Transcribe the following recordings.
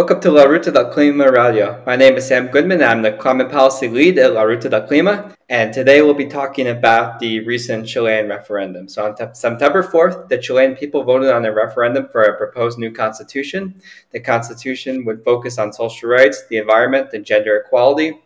Welcome to La Ruta del Clima Radio. My name is Sam Goodman. I'm the climate policy lead at La Ruta del Clima. And today we'll be talking about the recent Chilean referendum. So on September 4th, the Chilean people voted on a referendum for a proposed new constitution. The constitution would focus on social rights, the environment, and gender equality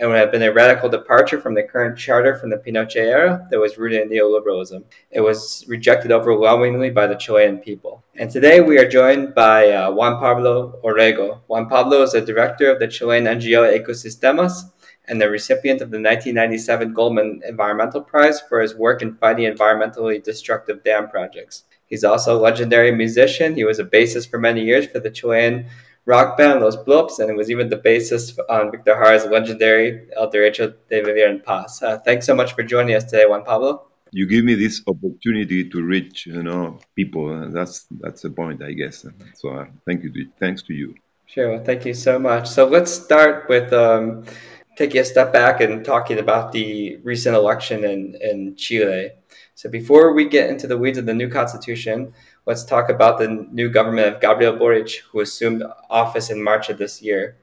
and would have been a radical departure from the current charter from the Pinochet era that was rooted in neoliberalism. It was rejected overwhelmingly by the Chilean people. And today we are joined by uh, Juan Pablo Orrego. Juan Pablo is the director of the Chilean NGO Ecosistemas and the recipient of the 1997 Goldman Environmental Prize for his work in fighting environmentally destructive dam projects. He's also a legendary musician. He was a bassist for many years for the Chilean rock band Los Blops, and it was even the bassist on Victor Jara's legendary El Derecho de Vivir en Paz. Uh, thanks so much for joining us today, Juan Pablo. You give me this opportunity to reach, you know, people. Uh, that's that's the point, I guess. So uh, thank you. To, thanks to you. Sure. Well, thank you so much. So let's start with um, taking a step back and talking about the recent election in in Chile. So before we get into the weeds of the new constitution, let's talk about the new government of Gabriel Boric, who assumed office in March of this year.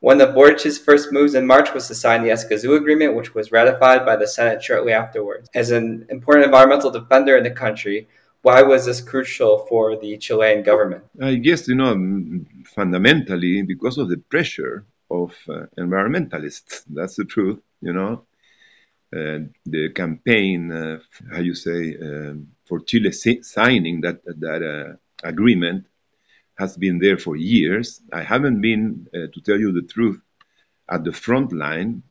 One of Boric's first moves in March was to sign the Escazú Agreement, which was ratified by the Senate shortly afterwards. As an important environmental defender in the country, why was this crucial for the Chilean government? I guess, you know, fundamentally because of the pressure of uh, environmentalists. That's the truth, you know. Uh, the campaign, uh, how you say, um, for Chile signing that that uh, agreement has been there for years. I haven't been, to tell you the truth, at the front line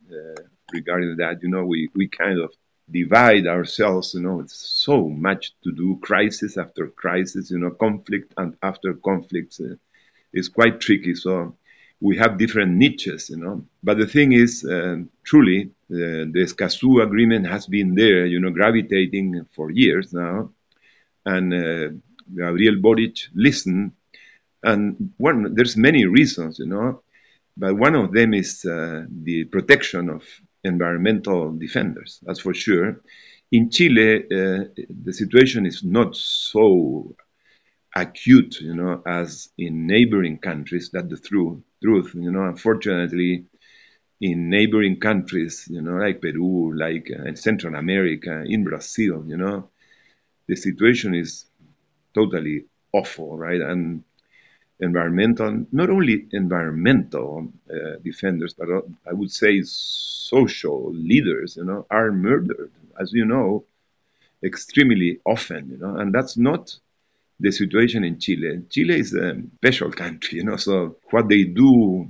regarding that. You know, we, we kind of divide ourselves. You know, it's so much to do, crisis after crisis. You know, conflict and after conflicts. Uh, is quite tricky. So we have different niches. You know, but the thing is, uh, truly, the, the Escazú agreement has been there, you know, gravitating for years now. And uh, Gabriel Boric listened. And one, there's many reasons, you know, but one of them is uh, the protection of environmental defenders, that's for sure. In Chile, uh, the situation is not so acute, you know, as in neighboring countries. That's the truth. Truth, you know. Unfortunately, in neighboring countries, you know, like Peru, like uh, Central America, in Brazil, you know, the situation is totally awful, right? And environmental, not only environmental uh, defenders, but uh, I would say social leaders, you know, are murdered, as you know, extremely often, you know, and that's not the situation in Chile. Chile is a special country, you know. So what they do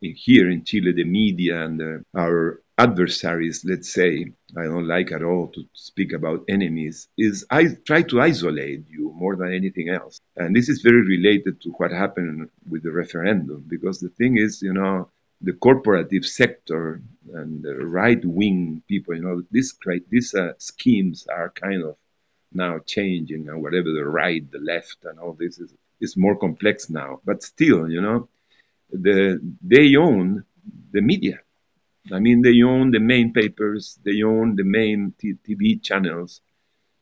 here in Chile, the media and uh, our adversaries, let's say, I don't like at all to speak about enemies, is I try to isolate you more than anything else. And this is very related to what happened with the referendum, because the thing is, you know, the corporative sector and the right wing people, you know, these, these uh, schemes are kind of now changing and whatever the right, the left, and all this is is more complex now. But still, you know, the they own the media. I mean, they own the main papers, they own the main t- TV channels.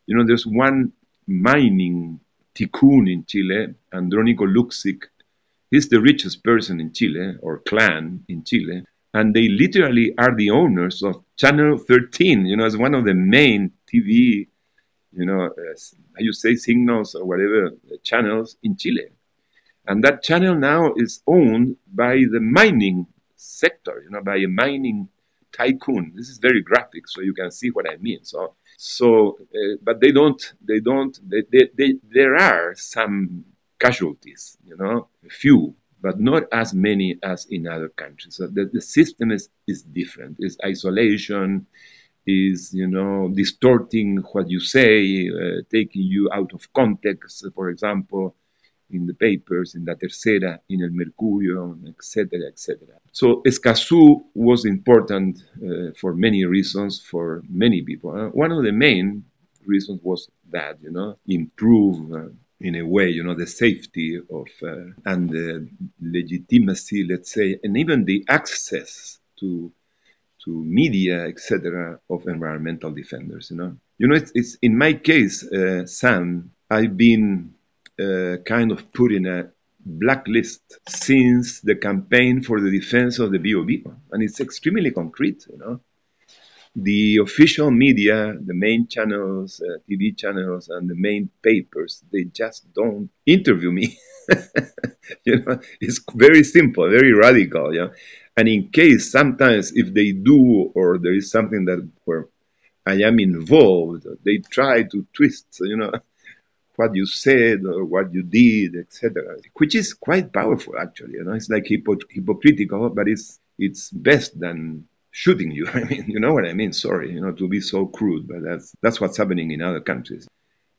You know, there's one mining tycoon in Chile, Andrónico Luksic. He's the richest person in Chile, or clan in Chile, and they literally are the owners of Channel 13. You know, as one of the main TV you know, uh, you say signals or whatever channels in Chile. And that channel now is owned by the mining sector, you know, by a mining tycoon. This is very graphic, so you can see what I mean. So, so, uh, but they don't, they don't, they, they, they, there are some casualties, you know, a few, but not as many as in other countries. So the, the system is, is different. It's isolation, is you know distorting what you say, uh, taking you out of context. For example, in the papers, in La Tercera, in El Mercurio, etc., etc. So Escazú was important uh, for many reasons for many people. Uh, one of the main reasons was that you know improve. Uh, in a way, you know, the safety of uh, and the legitimacy, let's say, and even the access to to media, etc., of environmental defenders. You know, you know, it's, it's in my case, uh, Sam. I've been uh, kind of put in a blacklist since the campaign for the defense of the BOB, and it's extremely concrete. You know, the official media, the main channels, uh, TV channels, and the main papers, they just don't interview me. you know, it's very simple, very radical. Yeah, and in case sometimes if they do or there is something that where I am involved, they try to twist. You know. What you said or what you did, etc., which is quite powerful, actually. You know, it's like hypo- hypocritical, but it's it's best than shooting you. I mean, you know what I mean? Sorry, you know, to be so crude, but that's that's what's happening in other countries.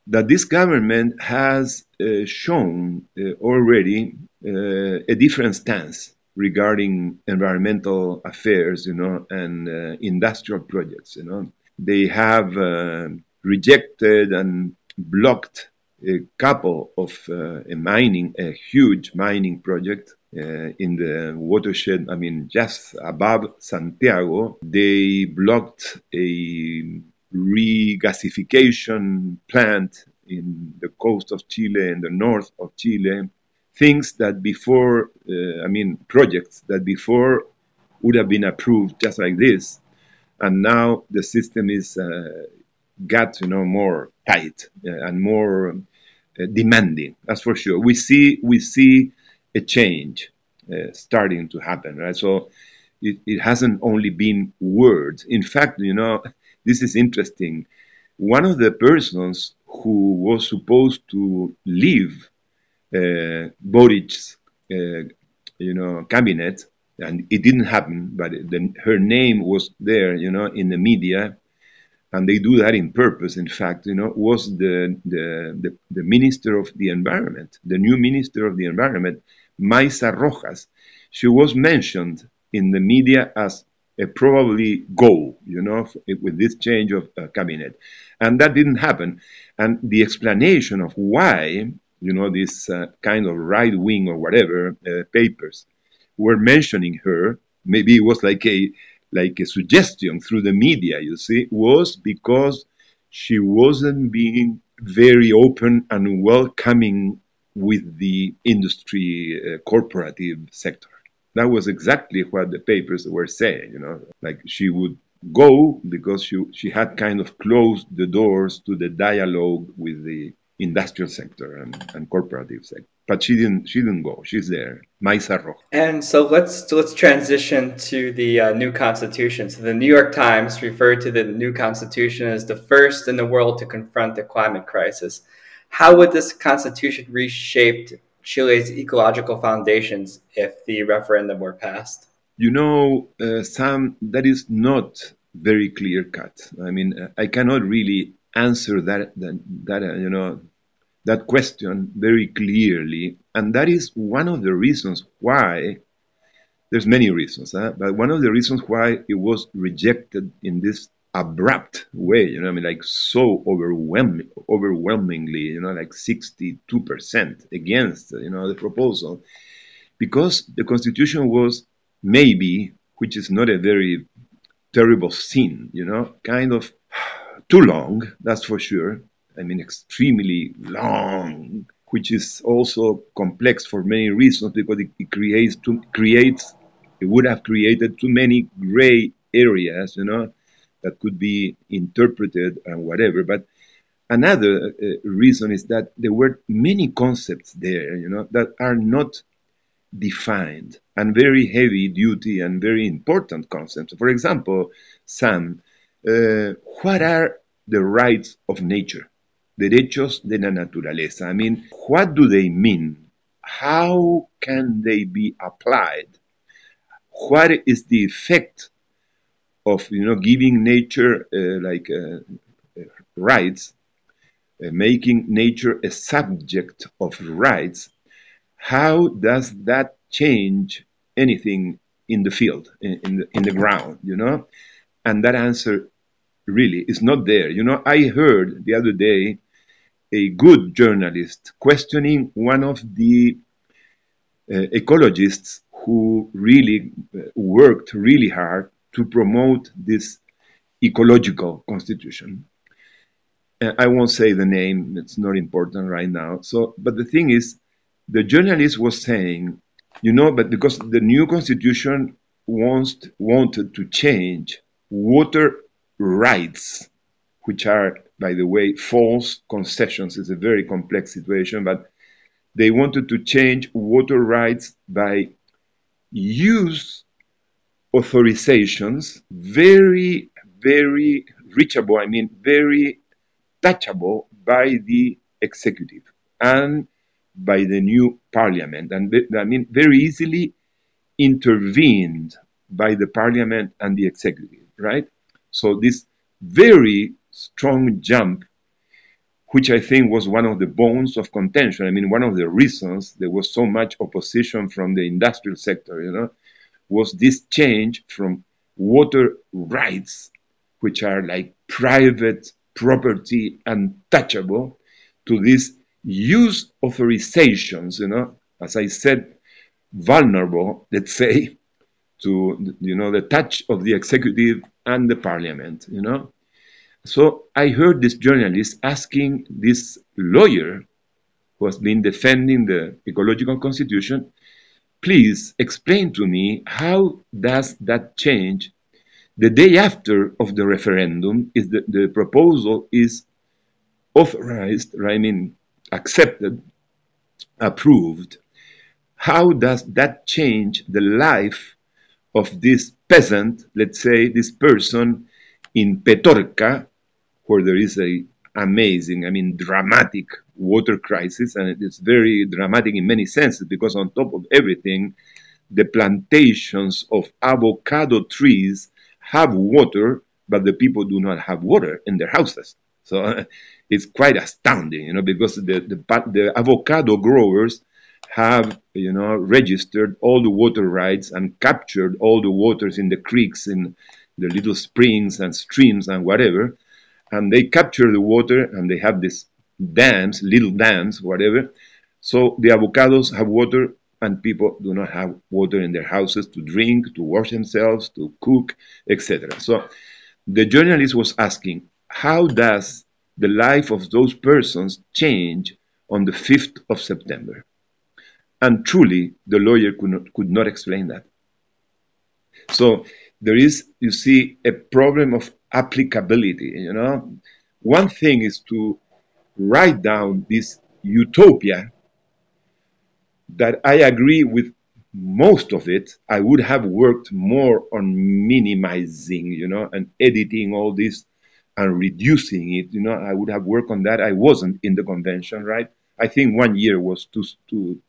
That this government has uh, shown uh, already uh, a different stance regarding environmental affairs, you know, and uh, industrial projects. You know, they have uh, rejected and blocked a couple of uh, a mining, a huge mining project uh, in the watershed, I mean, just above Santiago, they blocked a regasification plant in the coast of Chile, in the north of Chile. Things that before, uh, I mean, projects that before would have been approved just like this, and now the system is uh, got you know more tight uh, and more uh, demanding. That's for sure. We see we see a change uh, starting to happen, right? So it, it hasn't only been words. In fact, you know, this is interesting. One of the persons who was supposed to leave uh, Boric's, uh, you know, cabinet, and it didn't happen, but the, her name was there, you know, in the media, and they do that in purpose. In fact, you know, was the the, the, the minister of the environment, the new minister of the environment, Maisa Rojas, she was mentioned in the media as a probably goal, you know, with this change of uh, cabinet. And that didn't happen. And the explanation of why, you know, this uh, kind of right wing or whatever uh, papers were mentioning her, maybe it was like a like a suggestion through the media, you see, was because she wasn't being very open and welcoming with the industry uh, corporative sector. That was exactly what the papers were saying, you know, like she would go because she, she had kind of closed the doors to the dialogue with the industrial sector and, and corporative sector. But she didn't. She didn't go. She's there. Maisa Rojas. And so let's let's transition to the uh, new constitution. So the New York Times referred to the new constitution as the first in the world to confront the climate crisis. How would this constitution reshape Chile's ecological foundations if the referendum were passed? You know, uh, Sam, that is not very clear cut. I mean, uh, I cannot really answer that that, that uh, you know that question very clearly, and that is one of the reasons why. There's many reasons, huh? but one of the reasons why it was rejected in this abrupt way, you know, I mean, like so overwhelming, overwhelmingly, you know, like 62% against, you know, the proposal, because the constitution was maybe, which is not a very terrible sin, you know, kind of too long, that's for sure. I mean, extremely long, which is also complex for many reasons because it, it creates too, creates it would have created too many gray areas, you know, that could be interpreted and whatever. But another uh, reason is that there were many concepts there, you know, that are not defined and very heavy duty and very important concepts. For example, Sam, uh, what are the rights of nature? Derechos de la naturaleza. I mean, what do they mean? How can they be applied? What is the effect of you know giving nature uh, like uh, uh rights, uh, making nature a subject of rights, how does that change anything in the field, in, in, the, in the ground, you know? And that answer really is not there. You know, I heard the other day a good journalist questioning one of the uh, ecologists who really uh, worked really hard to promote this ecological constitution. Uh, I won't say the name; it's not important right now. So, but the thing is, the journalist was saying, you know, but because the new constitution wants wanted to change water rights, which are, by the way, false concessions. It's a very complex situation, but they wanted to change water rights by use authorizations, very, very reachable, I mean, very touchable by the executive and by the new parliament. And I mean, very easily intervened by the parliament and the executive, right? So this very strong jump, which I think was one of the bones of contention. I mean, one of the reasons there was so much opposition from the industrial sector, you know, was this change from water rights, which are like private property untouchable, to these use authorizations, you know, as I said, vulnerable, let's say, to you know the touch of the executive and the parliament, you know. So I heard this journalist asking this lawyer who has been defending the ecological constitution, please explain to me how does that change the day after of the referendum is the, the proposal is authorized, I mean accepted, approved. How does that change the life of this peasant, let's say this person in Petorca, where there is a amazing, I mean, dramatic water crisis, and it's very dramatic in many senses because on top of everything, the plantations of avocado trees have water, but the people do not have water in their houses. So it's quite astounding, you know, because the, the, the avocado growers have, you know, registered all the water rights and captured all the waters in the creeks, in the little springs and streams and whatever. And they capture the water and they have these dams, little dams, whatever. So the avocados have water and people do not have water in their houses to drink, to wash themselves, to cook, etc. So the journalist was asking, how does the life of those persons change on the 5th of September? And truly, the lawyer could not, could not explain that. So there is, you see, a problem of applicability. You know, one thing is to write down this utopia that I agree with most of it. I would have worked more on minimizing, you know, and editing all this and reducing it. You know, I would have worked on that. I wasn't in the convention, right? I think one year was too too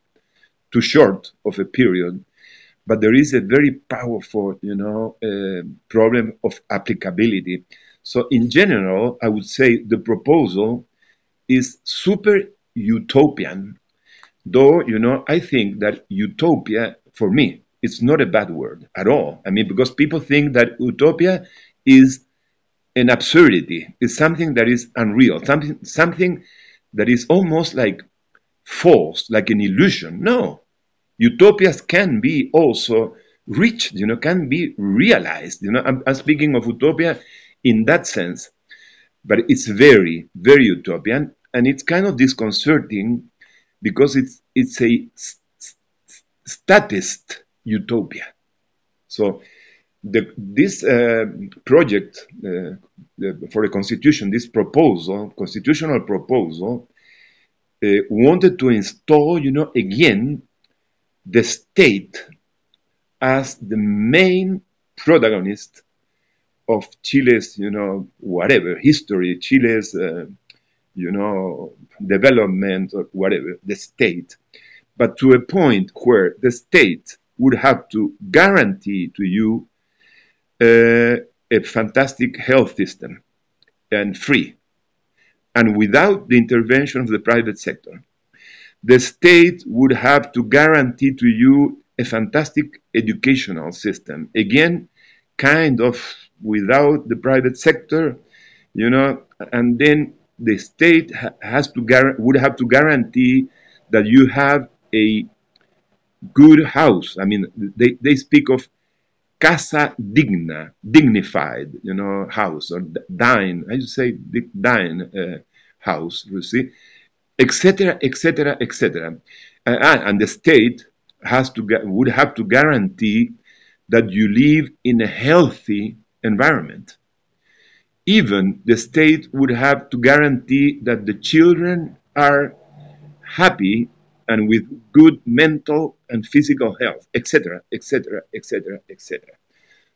too short of a period. But there is a very powerful, you know, uh, problem of applicability. So in general, I would say the proposal is super utopian Though, you know, I think that utopia, for me, it's not a bad word at all. I mean, because people think that utopia is an absurdity, is something that is unreal, something, something that is almost like false, like an illusion. No, utopias can be also reached, you know, can be realized. You know, I'm, I'm speaking of utopia in that sense, but it's very, very utopian, and it's kind of disconcerting because it's it's a statist utopia. So the, this uh, project uh, the, for the constitution, this proposal, constitutional proposal, uh, wanted to install, you know, again, the state as the main protagonist of Chile's, you know, whatever history, Chile's uh, you know, development or whatever, the state, but to a point where the state would have to guarantee to you uh, a fantastic health system and free, and without the intervention of the private sector. The state would have to guarantee to you a fantastic educational system. Again, kind of without the private sector, you know, and then the state has to would have to guarantee that you have a good house. I mean, they, they speak of casa digna, dignified, you know, house or dine. I should say dine uh, house. You see, etc., etc., etc. And the state has to would have to guarantee that you live in a healthy environment. Even the state would have to guarantee that the children are happy and with good mental and physical health, etc., etc., etc., etc.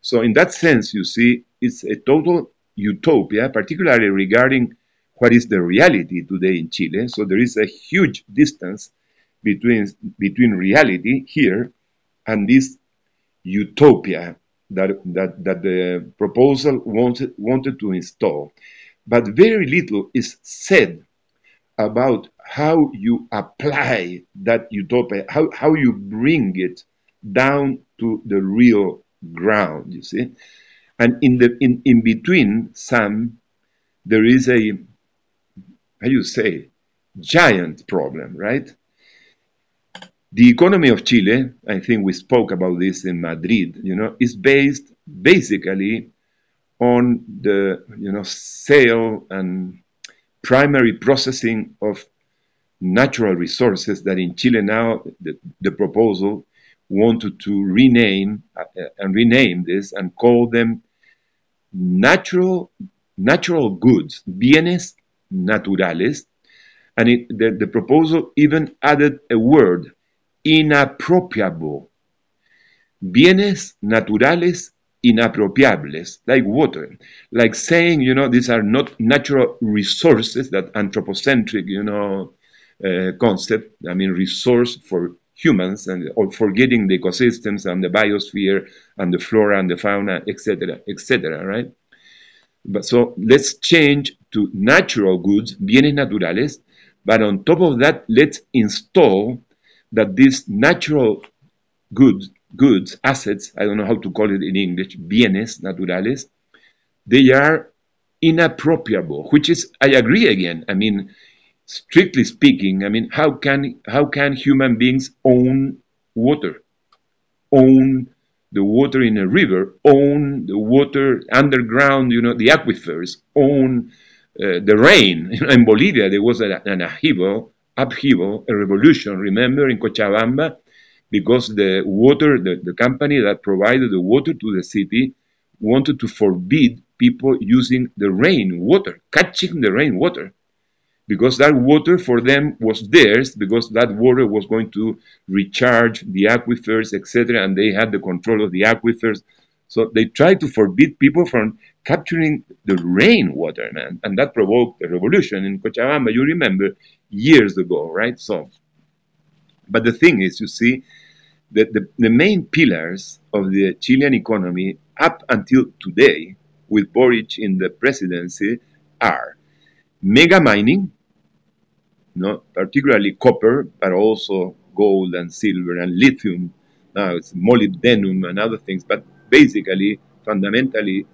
So, in that sense, you see, it's a total utopia, particularly regarding what is the reality today in Chile. So, there is a huge distance between, between reality here and this utopia that, that, that the proposal wanted, wanted to install. But very little is said about how you apply that utopia, how, how you bring it down to the real ground, you see. And in the in, in between some there is a how you say giant problem, right? The economy of Chile, I think we spoke about this in Madrid, you know, is based basically on the you know sale and primary processing of natural resources that in Chile now the, the proposal wanted to rename uh, and rename this and call them natural natural goods, bienes naturales, and it, the, the proposal even added a word, inapropiable. Bienes naturales inapropiables, like water, like saying, you know, these are not natural resources, that anthropocentric, you know, uh, concept. I mean, resource for humans and or forgetting the ecosystems and the biosphere and the flora and the fauna, etc., etc. Right? So let's change to natural goods, bienes naturales, but on top of that, let's install that these natural goods, goods, assets, I don't know how to call it in English, bienes naturales, they are inappropriable, which is, I agree again. I mean, strictly speaking, I mean, how can how can human beings own water, own the water in a river, own the water underground, you know, the aquifers, own uh, the rain. in Bolivia, there was a, an upheaval, upheaval, a revolution. Remember in Cochabamba, because the water, the, the company that provided the water to the city, wanted to forbid people using the rain water, catching the rain water because that water for them was theirs because that water was going to recharge the aquifers etc and they had the control of the aquifers. So they tried to forbid people from capturing the rainwater man and that provoked a revolution in cochabamba you remember years ago right? So but the thing is you see that the, the main pillars of the chilean economy up until today with boric in the presidency are mega mining no, particularly copper, but also gold and silver and lithium. Now it's molybdenum and other things, but basically, fundamentally,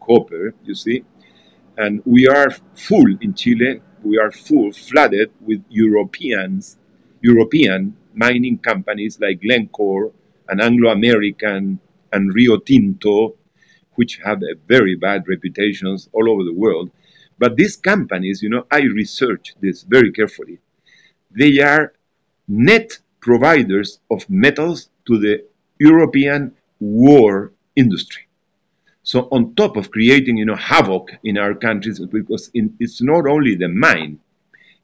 copper, you see. And we are full in Chile, we are full, flooded with Europeans, European mining companies like Glencore and Anglo American and Rio Tinto, which have a very bad reputations all over the world. But these companies, you know, I researched this very carefully. They are net providers of metals to the European war industry. So on top of creating, you know, havoc in our countries, because in, it's not only the mine,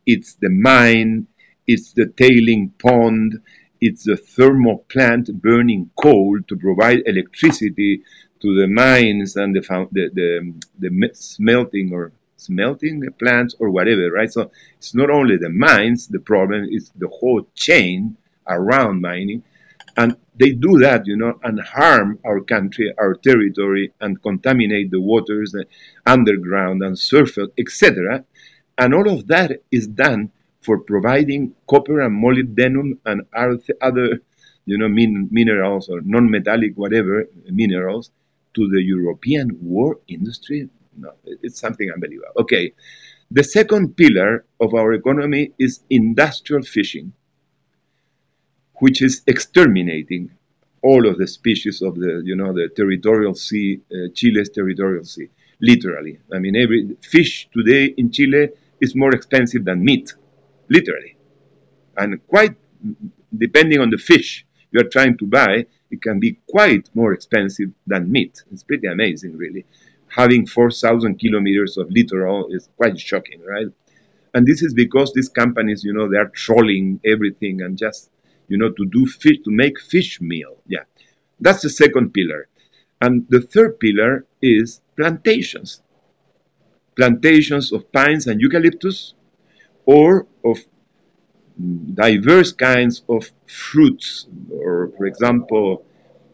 it's the mine, it's the tailing pond, it's the thermal plant burning coal to provide electricity to the mines and the, the, the, the smelting or smelting the plants or whatever, right? So it's not only the mines, the problem is the whole chain around mining. And they do that, you know, and harm our country, our territory, and contaminate the waters uh, underground and surface, etc. And all of that is done for providing copper and molybdenum and other, you know, min- minerals or non-metallic whatever minerals to the European war industry no, it's something unbelievable. Okay, the second pillar of our economy is industrial fishing, which is exterminating all of the species of the, you know, the territorial sea, uh, Chile's territorial sea, literally. I mean, every fish today in Chile is more expensive than meat. literally. And quite, depending on the fish you are trying to buy, it can be quite more expensive than meat. It's pretty amazing, really. Having 4,000 kilometers of littoral is quite shocking, right? And this is because these companies, you know, they are trolling everything and just, you know, to do fish, to make fish meal. Yeah. That's the second pillar. And the third pillar is plantations. Plantations of pines and eucalyptus or of diverse kinds of fruits, or for example,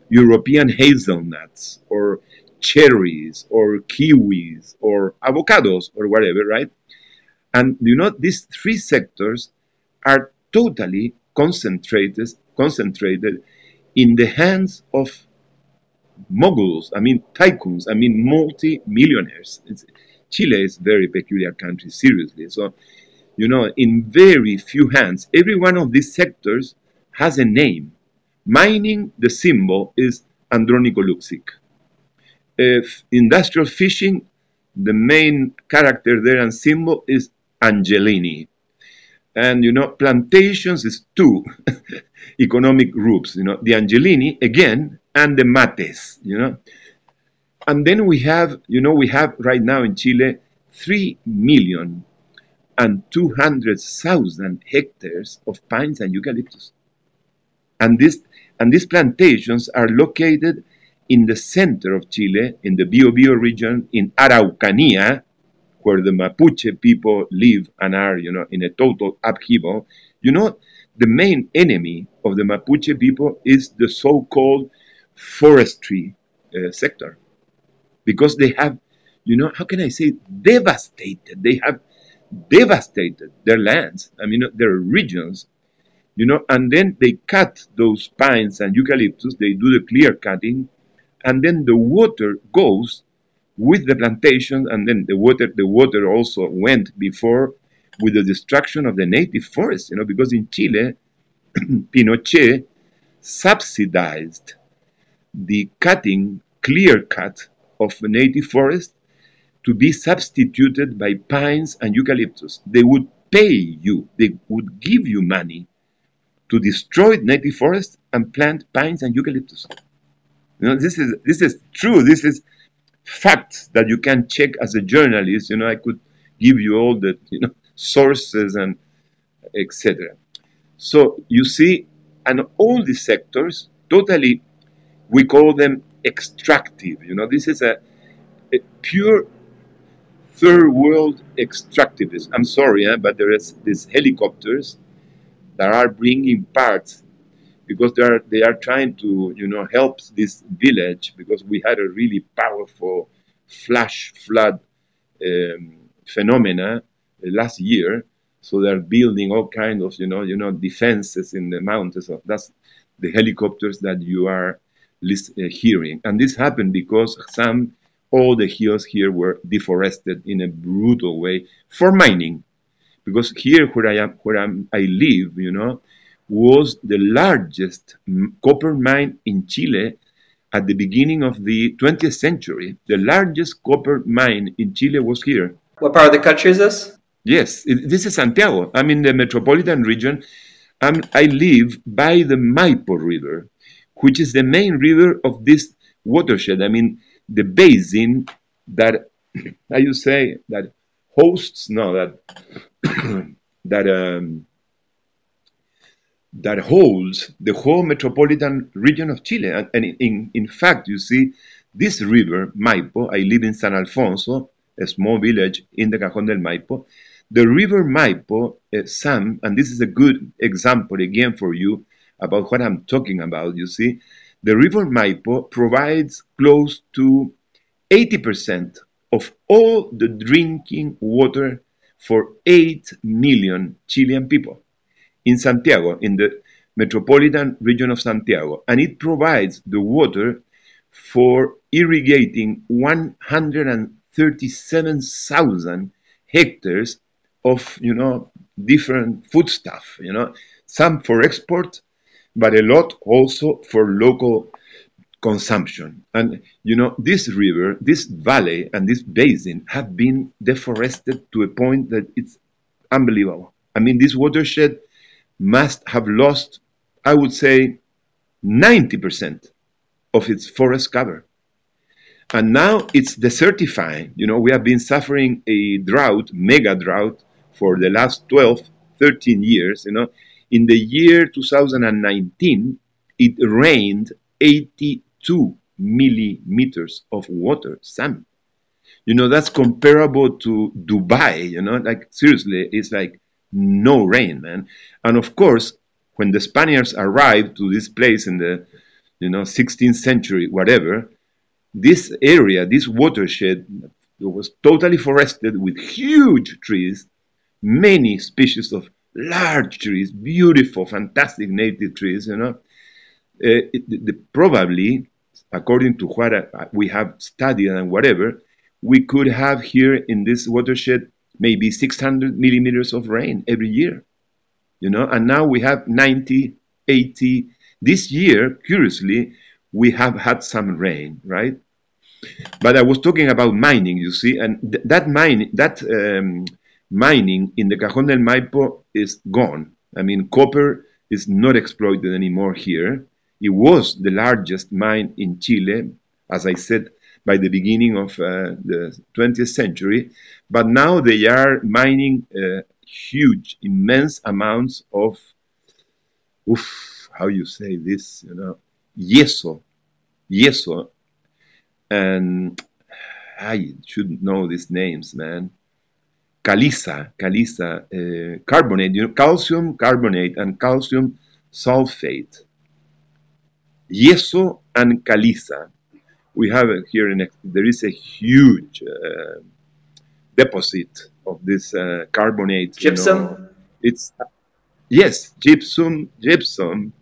European hazelnuts, or cherries, or kiwis, or avocados, or whatever, right? And you know, these three sectors are totally concentrated, concentrated in the hands of moguls, I mean tycoons, I mean multi-millionaires. Chile is a very peculiar country, seriously. So you know, in very few hands. Every one of these sectors has a name. Mining, the symbol is Andronico Luksic. If industrial fishing, the main character there and symbol is Angelini. And you know, plantations is two economic groups, you know, the Angelini again and the Mattes, you know. And then we have, you know, we have right now in Chile three million and 200,000 hectares of pines and eucalyptus. And, this, and these plantations are located in the center of Chile, in the Biobío region, in Araucanía, where the Mapuche people live and are, you know, in a total upheaval. You know, the main enemy of the Mapuche people is the so-called forestry uh, sector, because they have, you know, how can I say, devastated. They have devastated their lands, I mean, their regions, you know, and then they cut those pines and eucalyptus, they do the clear cutting, and then the water goes with the plantation, and then the water, the water also went before with the destruction of the native forest, you know, because in Chile, Pinochet subsidized the cutting, clear cut of the native forest to be substituted by pines and eucalyptus. They would pay you, they would give you money to destroy native forests and plant pines and eucalyptus. You know, this is this is true. This is facts that you can check as a journalist. You know, I could give you all the you know sources and etc. So you see, and all these sectors totally, we call them extractive. You know, this is a, a pure third world extractivism. I'm sorry, eh, but there is these helicopters that are bringing parts because they are they are trying to you know help this village because we had a really powerful flash flood um, phenomena last year. So they're building all kind of you know you know defenses in the mountains. So that's the helicopters that you are uh, hearing, and this happened because some all the hills here were deforested in a brutal way for mining. Because here where I am, where I'm, I live, you know, was the largest copper mine in Chile at the beginning of the 20th century. The largest copper mine in Chile was here. What part of the country is this? Yes, it, this is Santiago. I'm in the metropolitan region. I'm, I live by the Maipo River, which is the main river of this watershed. I mean, the basin that how you say that hosts no that that um, that holds the whole metropolitan region of Chile. And, and in, in fact, you see, this river, Maipo, I live in San Alfonso, a small village in the Cajón del Maipo. The river Maipo, uh, Sam, and this is a good example again for you about what I'm talking about, you see, the river Maipo provides close to 80% of all the drinking water for 8 million Chilean people in Santiago, in the metropolitan region of Santiago. And it provides the water for irrigating 137,000 hectares of, you know, different foodstuff, you know, some for export but a lot also for local consumption. And you know, this river, this valley, and this basin have been deforested to a point that it's unbelievable. I mean, this watershed must have lost, I would say, 90% of its forest cover. And now it's desertifying. You know, we have been suffering a drought, mega drought, for the last 12, 13 years. You know, in the year 2019, it rained 82 millimeters of water, Sam. You know, that's comparable to Dubai, you know, like seriously, it's like no rain, man. And of course, when the Spaniards arrived to this place in the, you know, 16th century, whatever, this area, this watershed, was totally forested with huge trees, many species of large trees, beautiful, fantastic native trees, you know. Uh, it, the, probably, according to what I, we have studied and whatever, we could have here in this watershed maybe 600 millimeters of rain every year, you know, and now we have 90, 80. This year, curiously, we have had some rain, right? But I was talking about mining, you see, and th- that mine, that um, mining in the Cajón del Maipo is gone. I mean, copper is not exploited anymore here. It was the largest mine in Chile, as I said, by the beginning of uh, the 20th century, but now they are mining uh, huge, immense amounts of, oof, how you say this, you know, yeso, yeso, and I should know these names, man. Caliza, caliza, uh, carbonate, you know, calcium carbonate and calcium sulfate. Yeso and caliza we have here in there is a huge uh, deposit of this uh, carbonate. Gypsum. You know. It's yes, gypsum, gypsum,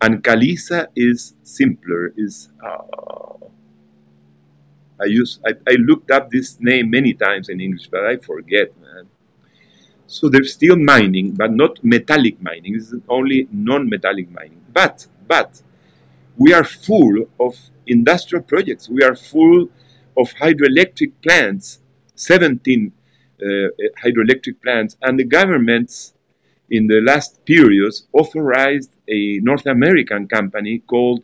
and caliza is simpler. Is uh, I use I, I looked up this name many times in English, but I forget, man. So they're still mining, but not metallic mining. This is only non-metallic mining. But but we are full of industrial projects. We are full of hydroelectric plants, 17 uh, hydroelectric plants, and the governments in the last periods authorized a North American company called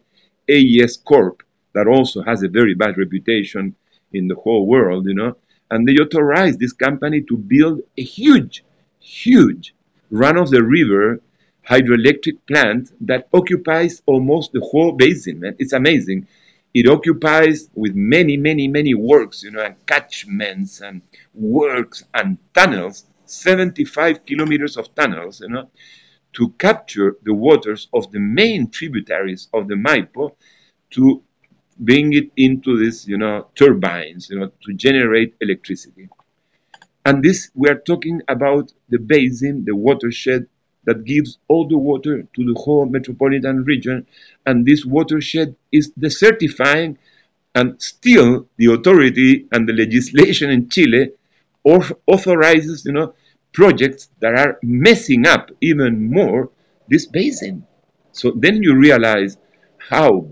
AES Corp that also has a very bad reputation in the whole world, you know, and they authorized this company to build a huge, huge run of the river hydroelectric plant that occupies almost the whole basin, man. It's amazing. It occupies with many, many, many works, you know, and catchments and works and tunnels, 75 kilometers of tunnels, you know, to capture the waters of the main tributaries of the Maipo to bring it into this, you know, turbines, you know, to generate electricity. And this, we are talking about the basin, the watershed that gives all the water to the whole metropolitan region. And this watershed is desertifying, and still the authority and the legislation in Chile authorizes, you know, projects that are messing up even more this basin. So then you realize how,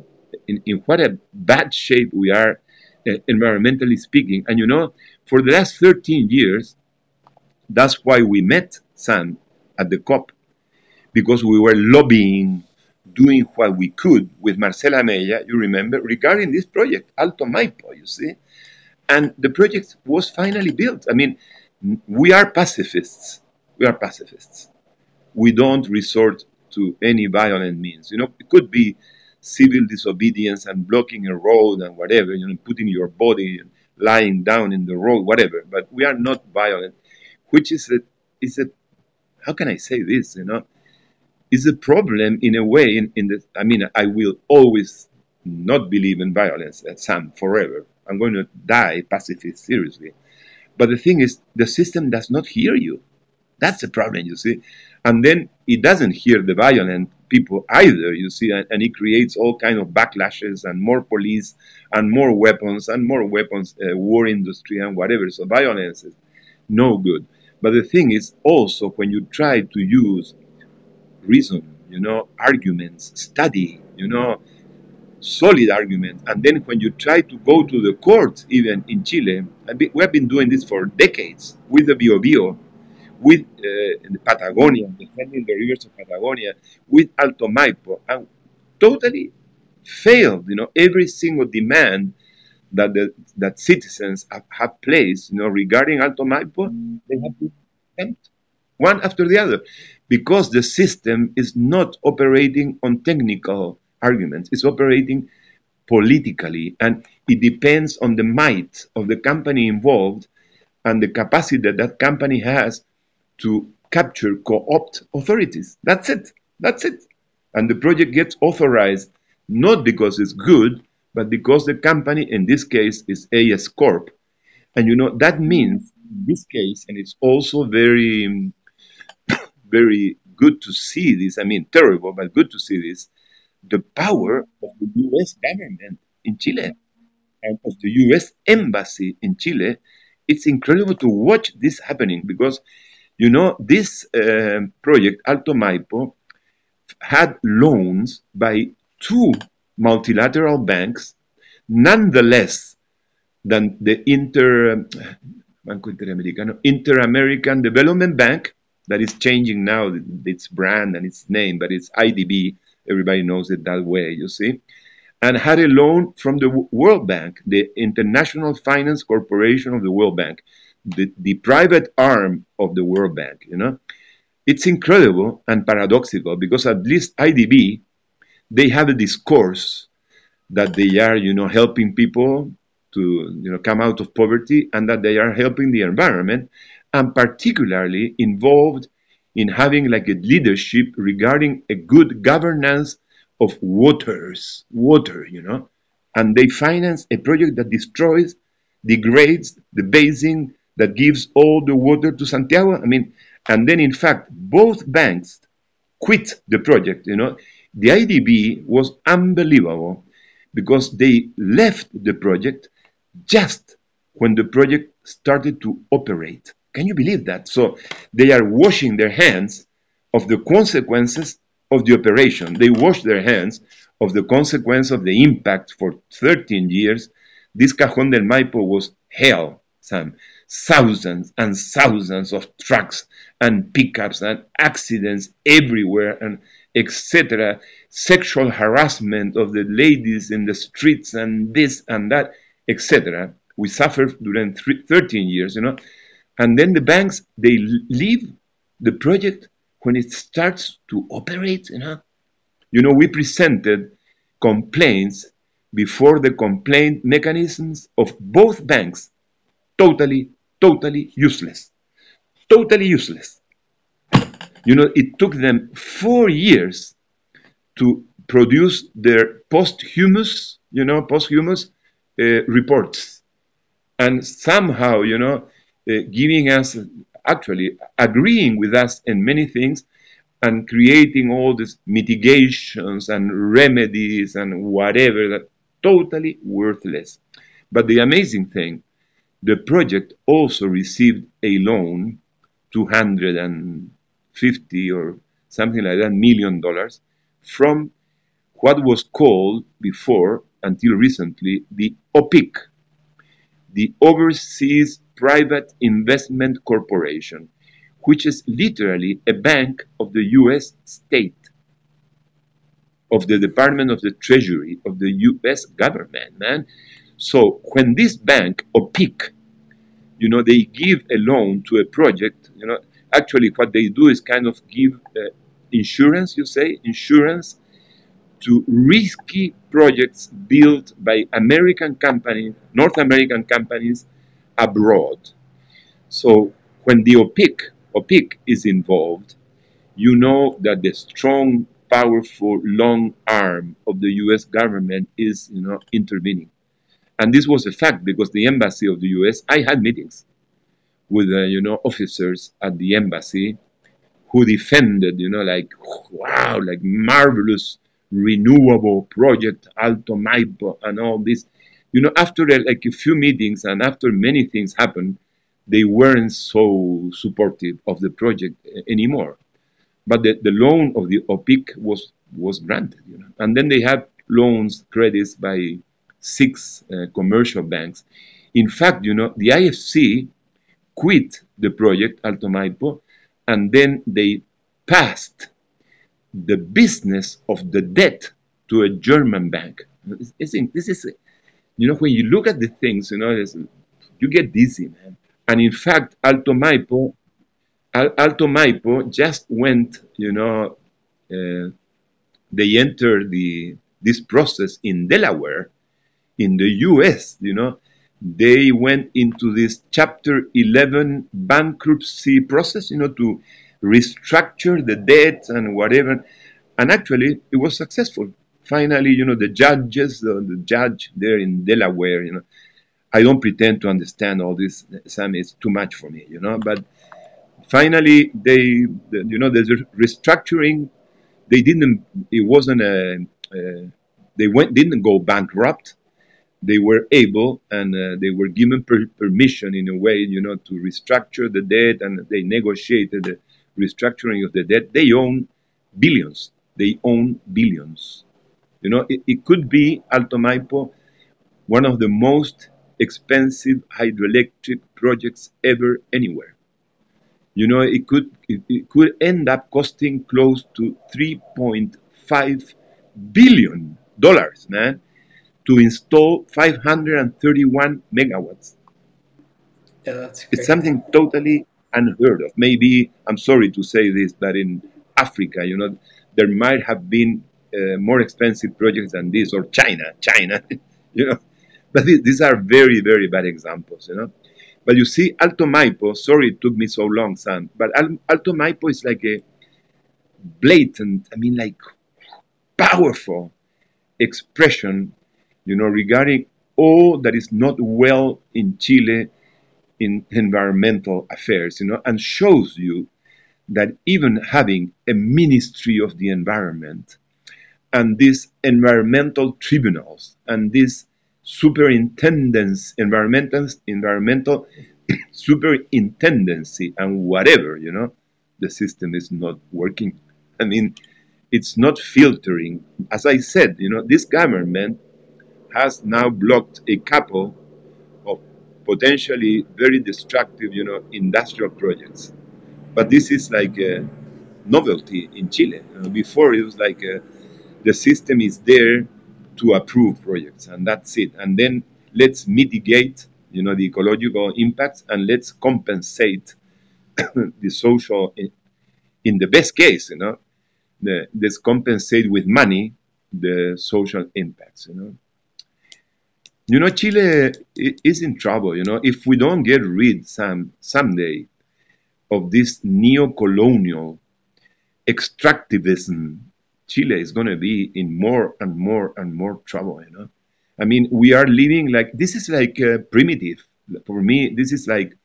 in, in what a bad shape we are, uh, environmentally speaking. And you know, for the last 13 years, that's why we met Sam at the COP because we were lobbying, doing what we could with Marcela Mella, you remember, regarding this project, Alto Maipo, you see. And the project was finally built. I mean, we are pacifists. We are pacifists. We don't resort to any violent means. You know, it could be civil disobedience and blocking a road and whatever, you know, putting your body lying down in the road, whatever. But we are not violent, which is a is a how can I say this? You know, is a problem in a way. In, in the, I mean, I will always not believe in violence at Sam forever. I'm going to die pacifist seriously. But the thing is, the system does not hear you. That's the problem, you see. And then it doesn't hear the violent people either, you see, and, and it creates all kind of backlashes and more police and more weapons and more weapons, uh, war industry and whatever. So violence is no good. But the thing is also when you try to use reason, you know, arguments, study, you know, solid arguments. And then when you try to go to the courts, even in Chile, we have been doing this for decades with the Bio Bio. with uh, Patagonia, defending the rivers of Patagonia, with Alto Maipo, and totally failed. You know, every single demand that the, that citizens have, have placed, you know, regarding Alto Maipo, they have been sent one after the other, because the system is not operating on technical arguments; it's operating politically, and it depends on the might of the company involved and the capacity that that company has to capture, co-opt authorities. That's it. That's it. And the project gets authorized not because it's good, but because the company, in this case, is AES Corp. And you know, that means, in this case, and it's also very, very good to see this. I mean, terrible, but good to see this. The power of the US government in Chile and of the US embassy in Chile. It's incredible to watch this happening because, you know, this uh, project, Alto Maipo, had loans by two multilateral banks, nonetheless than the Inter Banco Interamericano, Inter-American Development Bank, that is changing now its brand and its name, but it's IDB. Everybody knows it that way, you see, and had a loan from the World Bank, the International Finance Corporation of the World Bank, the, the private arm of the World Bank. You know, it's incredible and paradoxical because at least IDB they have a discourse that they are, you know, helping people to, you know, come out of poverty and that they are helping the environment and particularly involved in having like a leadership regarding a good governance of waters, water, you know, and they finance a project that destroys, degrades the basin that gives all the water to Santiago. I mean, and then in fact, both banks quit the project, you know. The IDB was unbelievable because they left the project just when the project started to operate. Can you believe that? So they are washing their hands of the consequences of the operation. They wash their hands of the consequence of the impact for 13 years. This Cajón del Maipo was hell, Sam. Thousands and thousands of trucks and pickups and accidents everywhere and etc. Sexual harassment of the ladies in the streets and this and that, etc. We suffered during 13 years, you know. And then the banks, they leave the project when it starts to operate, you know. You know, we presented complaints before the complaint mechanisms of both banks. Totally, totally useless. Totally useless. You know, it took them four years to produce their posthumous, you know, posthumous uh, reports. And somehow, you know, Uh, giving us, actually agreeing with us in many things and creating all these mitigations and remedies and whatever that totally worthless. But the amazing thing, the project also received a loan, 250 or something like that million dollars from what was called before until recently the OPIC, the Overseas Private Investment Corporation, which is literally a bank of the US state, of the Department of the Treasury, of the US government, man. So when this bank, OPIC, you know, they give a loan to a project, you know, actually what they do is kind of give uh, insurance, you say, insurance to risky projects built by American companies, North American companies abroad. So when the OPIC, OPIC is involved, you know that the strong, powerful, long arm of the U.S. government is, you know, intervening. And this was a fact because the embassy of the U.S. I had meetings with, uh, you know, officers at the embassy who defended, you know, like wow, like marvelous renewable project, Alto Maipo, and all this. You know, after uh, like a few meetings and after many things happened, they weren't so supportive of the project uh, anymore. But the, the loan of the OPIC was was granted, you know, and then they had loans, credits by six uh, commercial banks. In fact, you know, the IFC quit the project Alto Maipo and then they passed the business of the debt to a German bank. It's, it's, this is, you know, when you look at the things, you know, you get dizzy, man. And in fact, Alto Maipo, Alto Maipo just went, you know, uh, they entered the this process in Delaware, in the U.S. You know, they went into this Chapter 11 bankruptcy process, you know, to restructure the debt and whatever. And actually, it was successful. Finally, you know, the judges, the, the judge there in Delaware, you know, I don't pretend to understand all this, Sam. It's too much for me, you know. But finally, they, you know, the restructuring. They didn't. It wasn't a. a they went didn't go bankrupt. They were able and uh, they were given per permission in a way, you know, to restructure the debt, and they negotiated the restructuring of the debt. They own billions. They own billions. You know, it, it could be Alto Maipo, one of the most expensive hydroelectric projects ever anywhere. You know, it could it, it could end up costing close to 3.5 billion dollars, man, to install 531 megawatts. Yeah, that's It's something totally unheard of. Maybe I'm sorry to say this, but in Africa, you know, there might have been uh, more expensive projects than this, or China, China, you know. But th- these are very, very bad examples, you know. But you see, Alto Maipo, sorry it took me so long, Sam, but Al- Alto Maipo is like a blatant, I mean, like powerful expression, you know, regarding all that is not well in Chile in environmental affairs, you know, and shows you that even having a ministry of the environment and these environmental tribunals and these superintendents, environmental, environmental superintendency and whatever, you know, the system is not working. I mean, it's not filtering. As I said, you know, this government has now blocked a couple of potentially very destructive, you know, industrial projects. But this is like a novelty in Chile. Uh, before it was like uh, the system is there to approve projects, and that's it. And then let's mitigate, you know, the ecological impacts, and let's compensate the social. In, in the best case, you know, the, let's compensate with money the social impacts. You know, you know, Chile is in trouble. You know, if we don't get rid some someday of this neo-colonial extractivism, Chile is going to be in more and more and more trouble. You know, I mean, we are living like this is like uh, primitive for me. This is like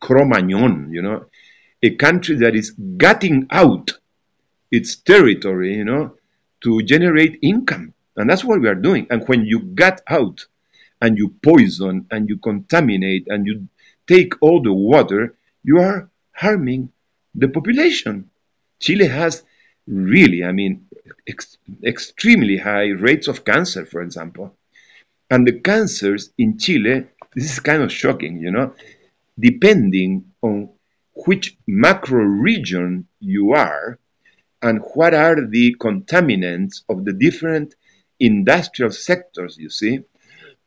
Cro-Magnon. You know, a country that is gutting out its territory, you know, to generate income. And that's what we are doing. And when you gut out and you poison and you contaminate and you take all the water, you are harming the population. Chile has really, I mean, ex- extremely high rates of cancer, for example. And the cancers in Chile, this is kind of shocking, you know, depending on which macro region you are, and what are the contaminants of the different industrial sectors, you see.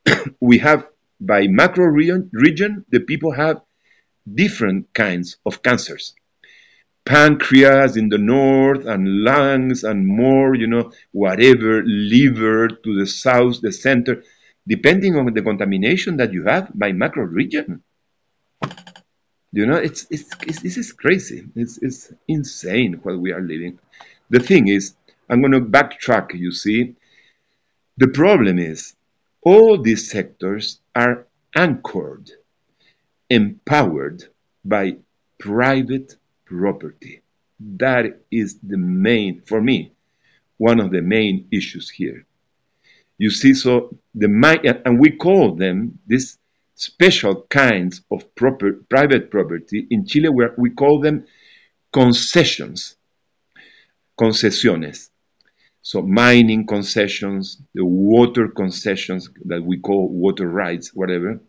we have, by macro region, region, the people have different kinds of cancers. Pancreas in the north, and lungs, and more, you know, whatever, liver to the south, the center, depending on the contamination that you have by macro region. You know, it's, it's, it's this is crazy. It's, it's insane what we are living. The thing is, I'm going to backtrack, you see. The problem is, all these sectors are anchored, empowered by private property. That is the main, for me, one of the main issues here. You see, so the and we call them these special kinds of proper, private property in Chile, where we call them concessions concesiones. So mining concessions, the water concessions that we call water rights, whatever.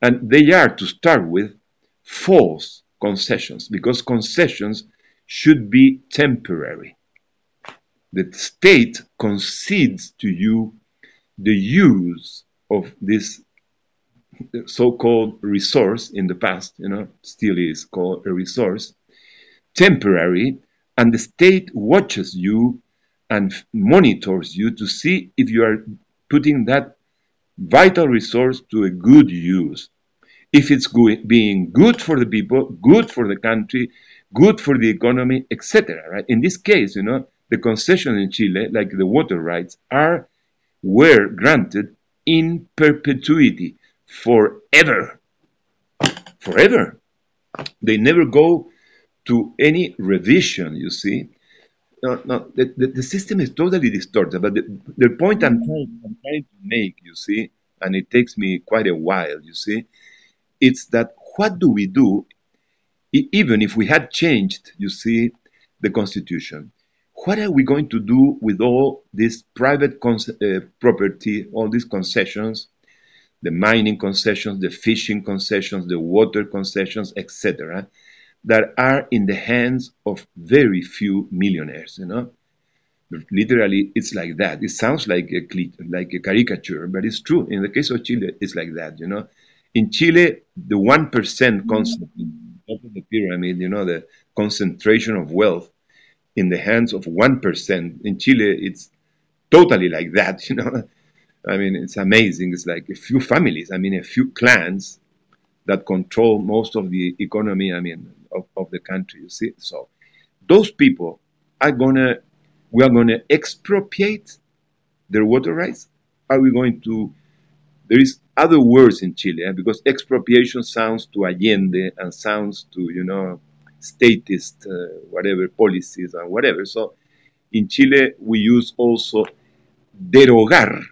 And they are, to start with, false concessions because concessions should be temporary. The state concedes to you the use of this so-called resource in the past, you know, still is called a resource, temporary, and the state watches you and monitors you to see if you are putting that vital resource to a good use. If it's being good for the people, good for the country, good for the economy, etc. Right? In this case, you know, the concession in Chile, like the water rights, are were granted in perpetuity forever. Forever. They never go to any revision, you see. No, no, the, the, the system is totally distorted. But the, the point I'm trying, I'm trying to make, you see, and it takes me quite a while, you see, it's that what do we do, even if we had changed, you see, the constitution? What are we going to do with all this private uh, property, all these concessions, the mining concessions, the fishing concessions, the water concessions, etc., that are in the hands of very few millionaires. You know, literally, it's like that. It sounds like a like a caricature, but it's true. In the case of Chile, it's like that. You know, in Chile, the one percent concept of the pyramid, you know, the concentration of wealth in the hands of one percent. In Chile, it's totally like that. You know, I mean, it's amazing. It's like a few families, I mean, a few clans that control most of the economy, I mean, of, of the country, you see? So those people are going to, we are going to expropriate their water rights? Are we going to, there is other words in Chile, eh? because expropriation sounds to Allende and sounds to, you know, statist, uh, whatever, policies and whatever. So in Chile, we use also derogar,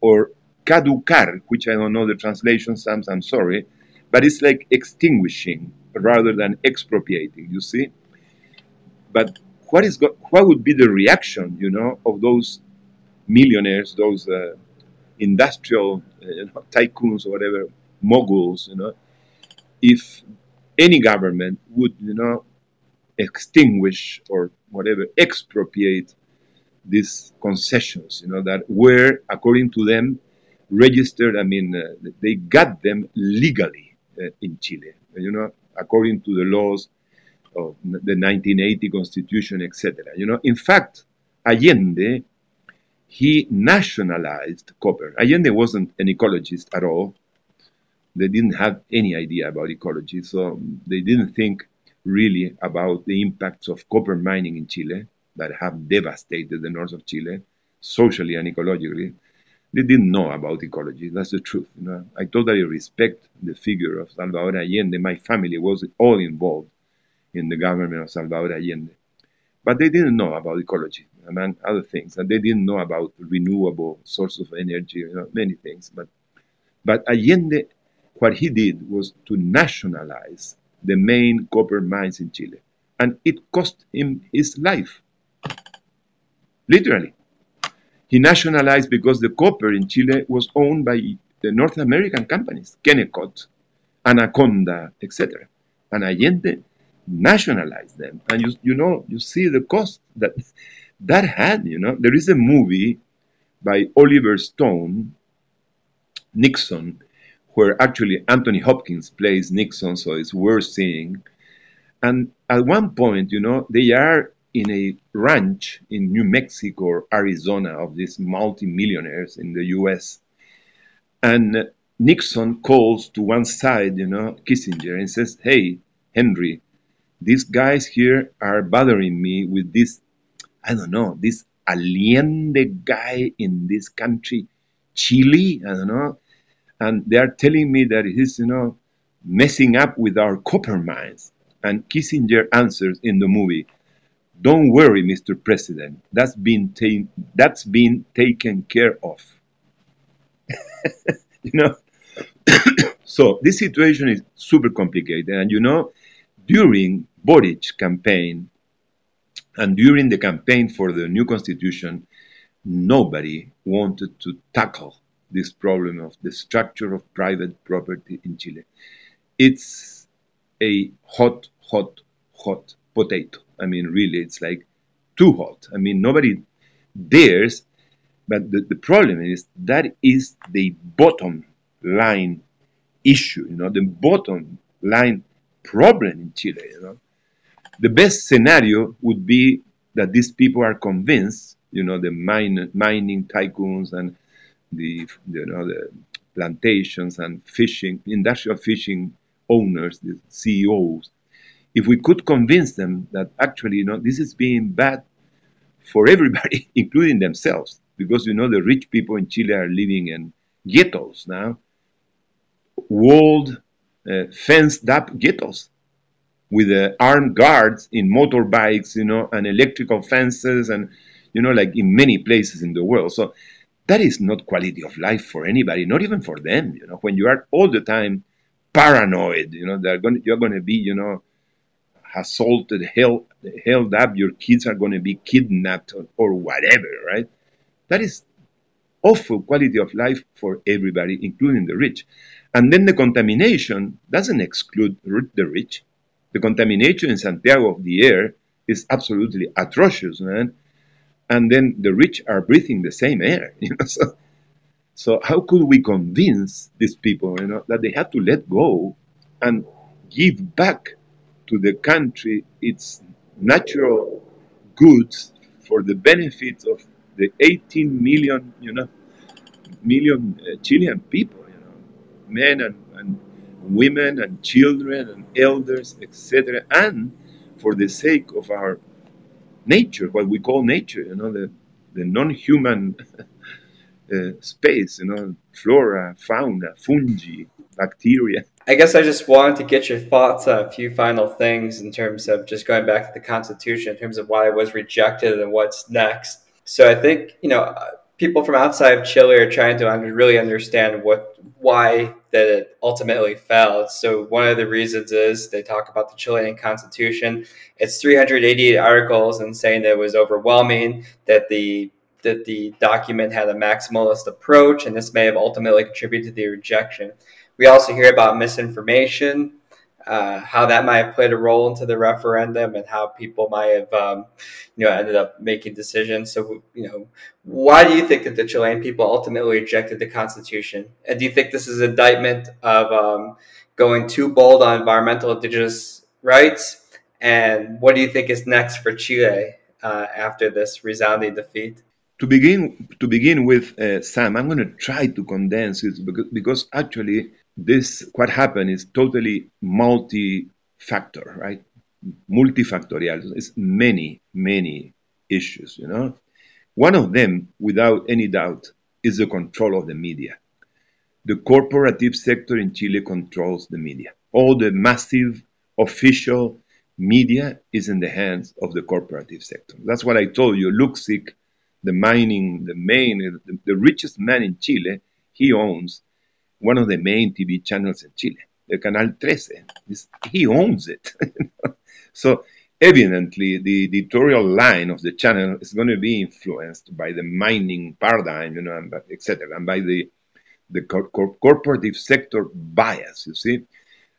or caducar, which I don't know the translation, Sam, I'm sorry, but it's like extinguishing rather than expropriating, you see? But what is go- what would be the reaction, you know, of those millionaires, those uh, industrial you know, tycoons or whatever, moguls, you know, if any government would, you know, extinguish or whatever, expropriate these concessions, you know, that were, according to them, registered. I mean, uh, they got them legally uh, in Chile, you know, according to the laws of the 1980 Constitution, etc. You know, in fact, Allende he nationalized copper. Allende wasn't an ecologist at all. They didn't have any idea about ecology, so they didn't think really about the impacts of copper mining in Chile that have devastated the north of Chile, socially and ecologically, they didn't know about ecology. That's the truth. You know? I totally respect the figure of Salvador Allende. My family was all involved in the government of Salvador Allende. But they didn't know about ecology, among other things. And they didn't know about renewable sources of energy, you know, many things. But, but Allende, what he did was to nationalize the main copper mines in Chile. And it cost him his life. Literally. He nationalized because the copper in Chile was owned by the North American companies, Kennecott, Anaconda, etc. And Allende nationalized them. And you, you know, you see the cost that that had, you know. There is a movie by Oliver Stone, Nixon, where actually Anthony Hopkins plays Nixon, so it's worth seeing. And at one point, you know, they are in a ranch in New Mexico or Arizona of these multimillionaires in the US. And Nixon calls to one side, you know, Kissinger and says, Hey, Henry, these guys here are bothering me with this, I don't know, this Allende guy in this country, Chile, I don't know. And they are telling me that he's, you know, messing up with our copper mines. And Kissinger answers in the movie, don't worry, Mr. President. That's been that's been taken care of. you know. so this situation is super complicated, and you know, during Boric's campaign and during the campaign for the new constitution, nobody wanted to tackle this problem of the structure of private property in Chile. It's a hot, hot, hot potato. I mean, really, it's like too hot. I mean, nobody dares. But the, the problem is that is the bottom line issue, you know, the bottom line problem in Chile, you know. The best scenario would be that these people are convinced, you know, the mine, mining tycoons and the, you know, the plantations and fishing, industrial fishing owners, the CEOs, if we could convince them that actually, you know, this is being bad for everybody, including themselves, because you know the rich people in Chile are living in ghettos now, walled, fenced up ghettos with uh, armed guards in motorbikes, you know, and electrical fences, and you know, like in many places in the world. So that is not quality of life for anybody, not even for them. You know, when you are all the time paranoid, you know, they're going, you're going to be, you know, assaulted, held, held up, your kids are going to be kidnapped or, or whatever, right? That is awful quality of life for everybody, including the rich. And then the contamination doesn't exclude the rich. The contamination in Santiago of the air is absolutely atrocious, man. And then the rich are breathing the same air, you know. So, so how could we convince these people, you know, that they have to let go and give back to the country its natural goods for the benefit of the 18 million, you know, million uh, Chilean people, men and, and women and children and elders, etc., and for the sake of our nature, what we call nature, you know, the, the non-human uh, space, you know, flora, fauna, fungi, bacteria. I guess I just wanted to get your thoughts on a few final things in terms of just going back to the Constitution, in terms of why it was rejected and what's next. So I think you know people from outside of Chile are trying to under, really understand what why that it ultimately failed. So one of the reasons is they talk about the Chilean Constitution. It's 388 articles and saying that it was overwhelming, that the that the document had a maximalist approach, and this may have ultimately contributed to the rejection. We also hear about misinformation, uh, how that might have played a role into the referendum, and how people might have, um, you know, ended up making decisions. So, you know, why do you think that the Chilean people ultimately rejected the Constitution? And do you think this is indictment of um, going too bold on environmental indigenous rights? And what do you think is next for Chile uh, after this resounding defeat? to begin to begin with, uh, Sam, I'm going to try to condense it because, because actually this what happened is totally multi-factor, right? Multifactorial. It's many, many issues, you know. One of them, without any doubt, is the control of the media. The corporative sector in Chile controls the media. All the massive official media is in the hands of the corporative sector. That's what I told you. Luksic, the mining, the main, the, the richest man in Chile, he owns one of the main TV channels in Chile, the Canal 13. he owns it. so evidently, the editorial line of the channel is going to be influenced by the mining paradigm, you know, etc., and by the the cor- cor- corporative sector bias. You see,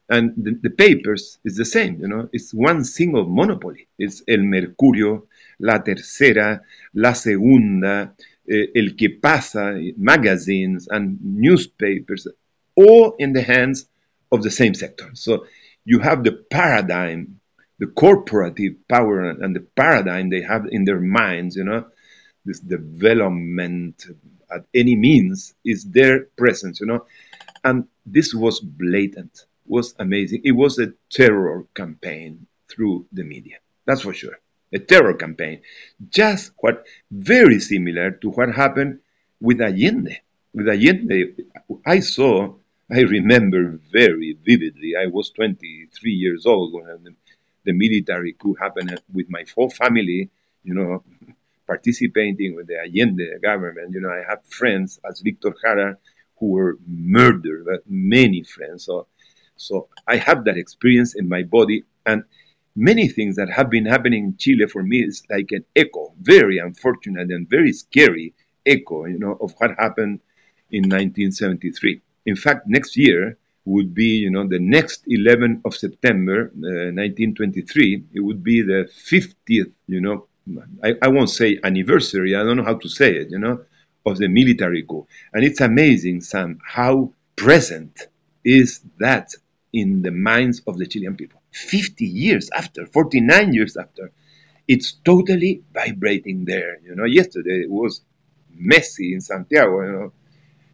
and the, the, papers is the same. You know, it's one single monopoly. It's El Mercurio, La Tercera, La Segunda, Eh, el Qué Pasa, magazines and newspapers, all in the hands of the same sector. So you have the paradigm, the corporative power and the paradigm they have in their minds, you know, this development at any means is their presence, you know. And this was blatant, was amazing. It was a terror campaign through the media. That's for sure a terror campaign, just what very similar to what happened with Allende. With Allende, I saw, I remember very vividly. I was 23 years old when the, the military coup happened with my whole family. You know, participating with the Allende government. You know, I have friends as Victor Jara who were murdered, many friends. So, so I have that experience in my body, and many things that have been happening in Chile for me is like an echo, very unfortunate and very scary echo, you know, of what happened in 1973. In fact, next year would be, you know, the next 11th of September, uh, 1923. It would be the 50th, you know, I, I won't say anniversary. I don't know how to say it, you know, of the military coup. And it's amazing, Sam, how present is that in the minds of the Chilean people. 50 years after, 49 years after, it's totally vibrating there. You know, yesterday it was messy in Santiago, you know,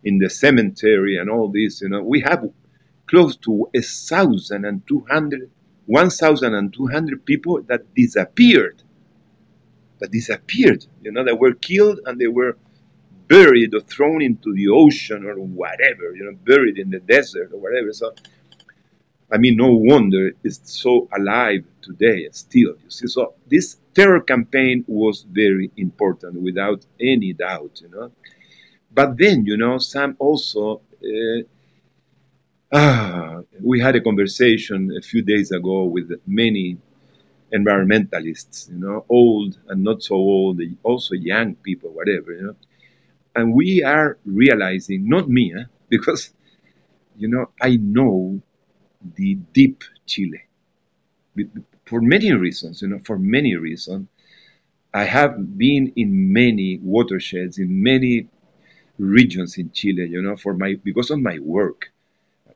in the cemetery and all this. You know, we have close to a thousand and two hundred, one thousand and two hundred people that disappeared. That disappeared. You know, that were killed and they were buried or thrown into the ocean or whatever. You know, buried in the desert or whatever. So I mean, no wonder it's so alive today still. You see, so this terror campaign was very important, without any doubt. You know, but then you know, Sam also. Uh, ah, we had a conversation a few days ago with many environmentalists, you know, old and not so old, also young people, whatever, you know. And we are realizing, not me, eh, because, you know, I know the deep Chile. For many reasons, you know, for many reasons, I have been in many watersheds, in many regions in Chile, you know, for my because of my work.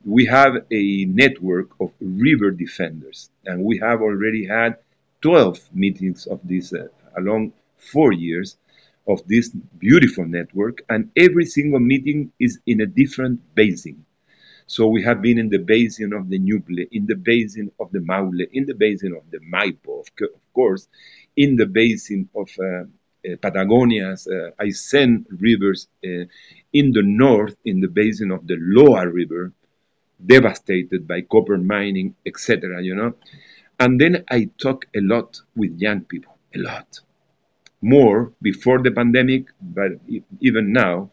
We have a network of river defenders, and we have already had 12 meetings of this uh, along four years of this beautiful network, and every single meeting is in a different basin. So we have been in the basin of the Ñuble, in the basin of the Maule, in the basin of the Maipo, of, of course, in the basin of uh, uh, Patagonia's uh, Aysén rivers, uh, in the north, in the basin of the Loa River, devastated by copper mining, etc. You know, and then I talk a lot with young people, a lot, more before the pandemic, but even now,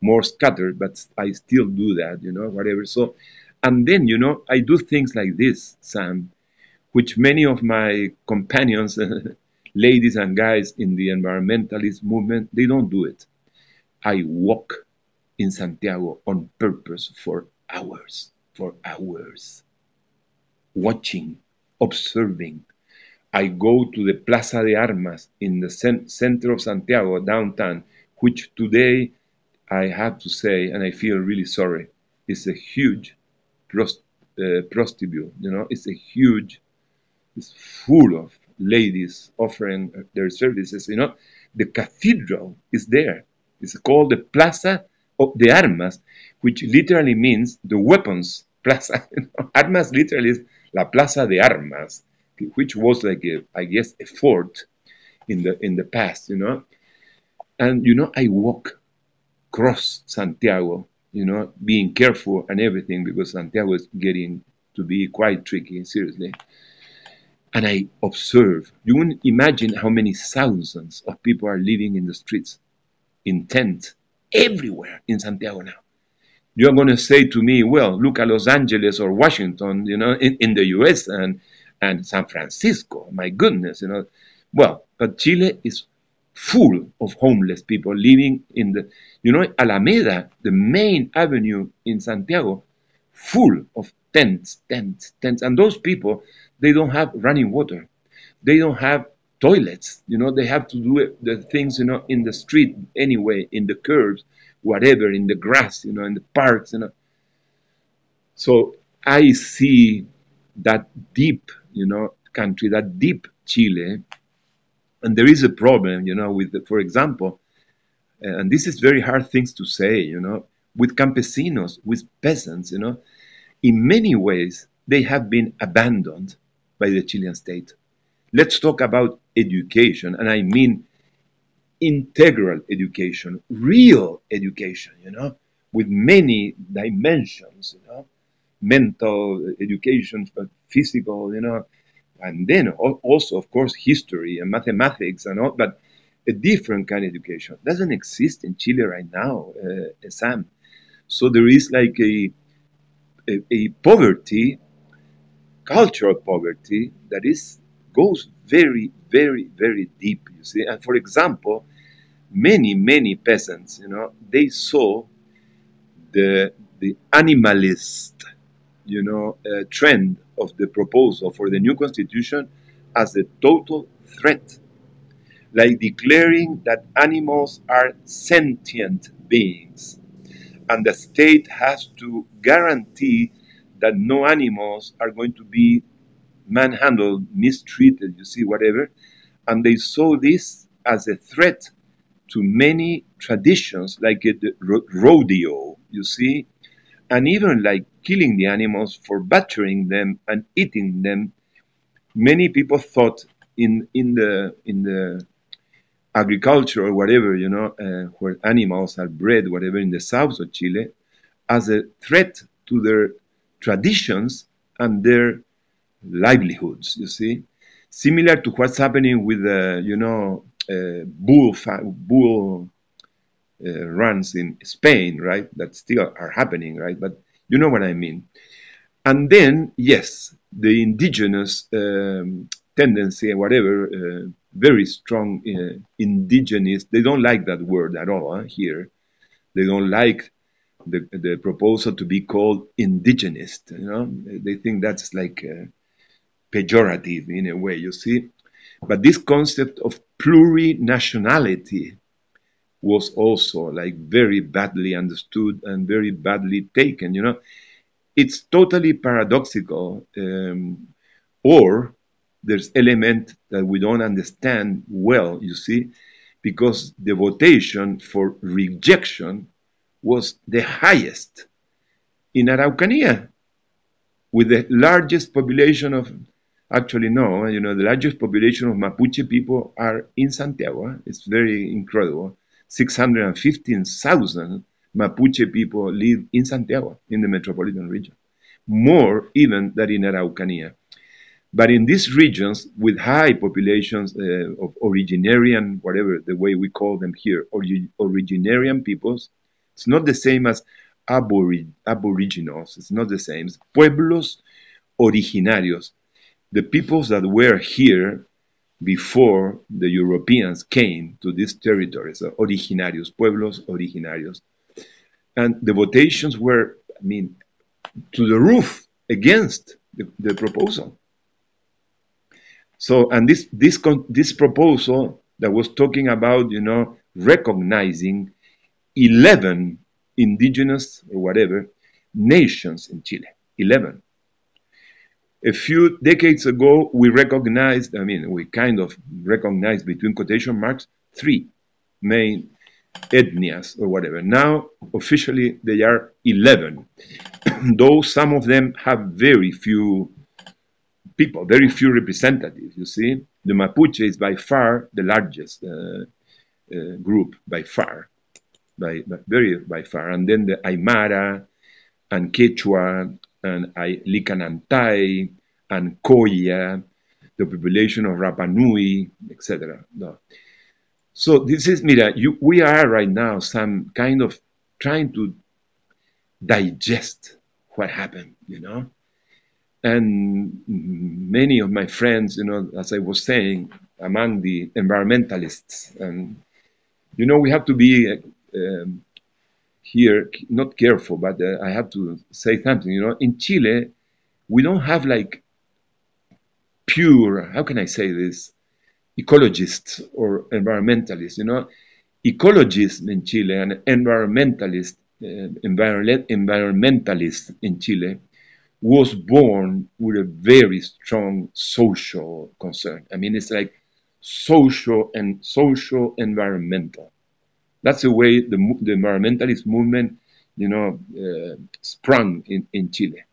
more scattered, but I still do that, you know, whatever. So, and then, you know, I do things like this, Sam, which many of my companions, ladies and guys in the environmentalist movement, they don't do it. I walk in Santiago on purpose for hours, for hours, watching, observing. I go to the Plaza de Armas in the center of Santiago, downtown, which today I have to say, and I feel really sorry, it's a huge prost, uh, prostitute. You know, it's a huge, it's full of ladies offering their services. You know, the cathedral is there. It's called the Plaza of the Armas, which literally means the weapons plaza. You know? Armas literally is la Plaza de Armas, which was like a, I guess, a fort in the in the past. You know, and you know, I walk cross Santiago, you know, being careful and everything because Santiago is getting to be quite tricky, seriously. And I observe, you wouldn't imagine how many thousands of people are living in the streets, in tents, everywhere in Santiago now. You're going to say to me, well, look at Los Angeles or Washington, you know, in, in the US and, and San Francisco. My goodness, you know. Well, but Chile is full of homeless people living in the, you know, Alameda, the main avenue in Santiago, full of tents, tents, tents. And those people, they don't have running water. They don't have toilets. You know, they have to do the things, you know, in the street anyway, in the curbs, whatever, in the grass, you know, in the parks, you know. So I see that deep, you know, country, that deep Chile, and there is a problem, you know, with, for example, uh, and this is very hard things to say, you know, with campesinos, with peasants, you know, in many ways they have been abandoned by the Chilean state. Let's talk about education, and I mean integral education, real education, you know, with many dimensions, you know, mental education, but physical, you know, and then also, of course, history and mathematics and all, but a different kind of education doesn't exist in Chile right now, uh, Sam. So there is like a, a, a poverty, cultural poverty that is goes very, very, very deep. You see, and for example, many, many peasants, you know, they saw the the animalist you know, uh, trend of the proposal for the new constitution as a total threat, like declaring that animals are sentient beings, and the state has to guarantee that no animals are going to be manhandled, mistreated, you see, whatever. And they saw this as a threat to many traditions, like the rodeo, you see, and even like killing the animals for butchering them and eating them. Many people thought in in the in the agriculture or whatever, you know, uh, where animals are bred, whatever, in the south of Chile, as a threat to their traditions and their livelihoods. You see, similar to what's happening with the, you know, uh, bull bull uh, runs in Spain, right? That still are happening, right? But you know what I mean. And then, yes, the indigenous um, tendency and whatever, uh, very strong uh, indigenous. They don't like that word at all huh, here. They don't like the, the proposal to be called indigenous. You know, they think that's like uh, pejorative in a way. You see, but this concept of plurinationality was also like very badly understood and very badly taken. You know, it's totally paradoxical, um, or there's element that we don't understand well. You see, because the votation for rejection was the highest in Araucanía, with the largest population of Actually, no. You know, the largest population of Mapuche people are in Santiago. It's very incredible. 615,000 Mapuche people live in Santiago, in the metropolitan region, more even than in Araucanía. But in these regions with high populations uh, of originarian, whatever the way we call them here, orig- originarian peoples, it's not the same as aborig- aboriginals. It's not the same. It's pueblos originarios the peoples that were here before the Europeans came to these territories, originarios, pueblos originarios. And the votations were, I mean, to the roof against the, the proposal. So, and this, this, this proposal that was talking about, you know, recognizing 11 indigenous or whatever nations in Chile, 11 a few decades ago, we recognized, I mean, we kind of recognized between quotation marks, three main ethnias or whatever. Now, officially, they are 11, though some of them have very few people, very few representatives, you see. The Mapuche is by far the largest uh, uh, group, by far, by, by, very by far. And then the Aymara and Quechua and Licanantay and Colla, the population of Rapa Nui, etc. No. So this is, mira, you, we are right now some kind of trying to digest what happened, you know. And many of my friends, you know, as I was saying, among the environmentalists, and you know, we have to be um, here not careful, but uh, I have to say something. You know, in Chile, we don't have like pure. How can I say this? Ecologists or environmentalists. You know, ecologists in Chile and environmentalists, uh, envir- environmentalists in Chile was born with a very strong social concern. I mean, it's like social and social environmental. That's the way the, the environmentalist movement, you know, uh, sprung in, in Chile.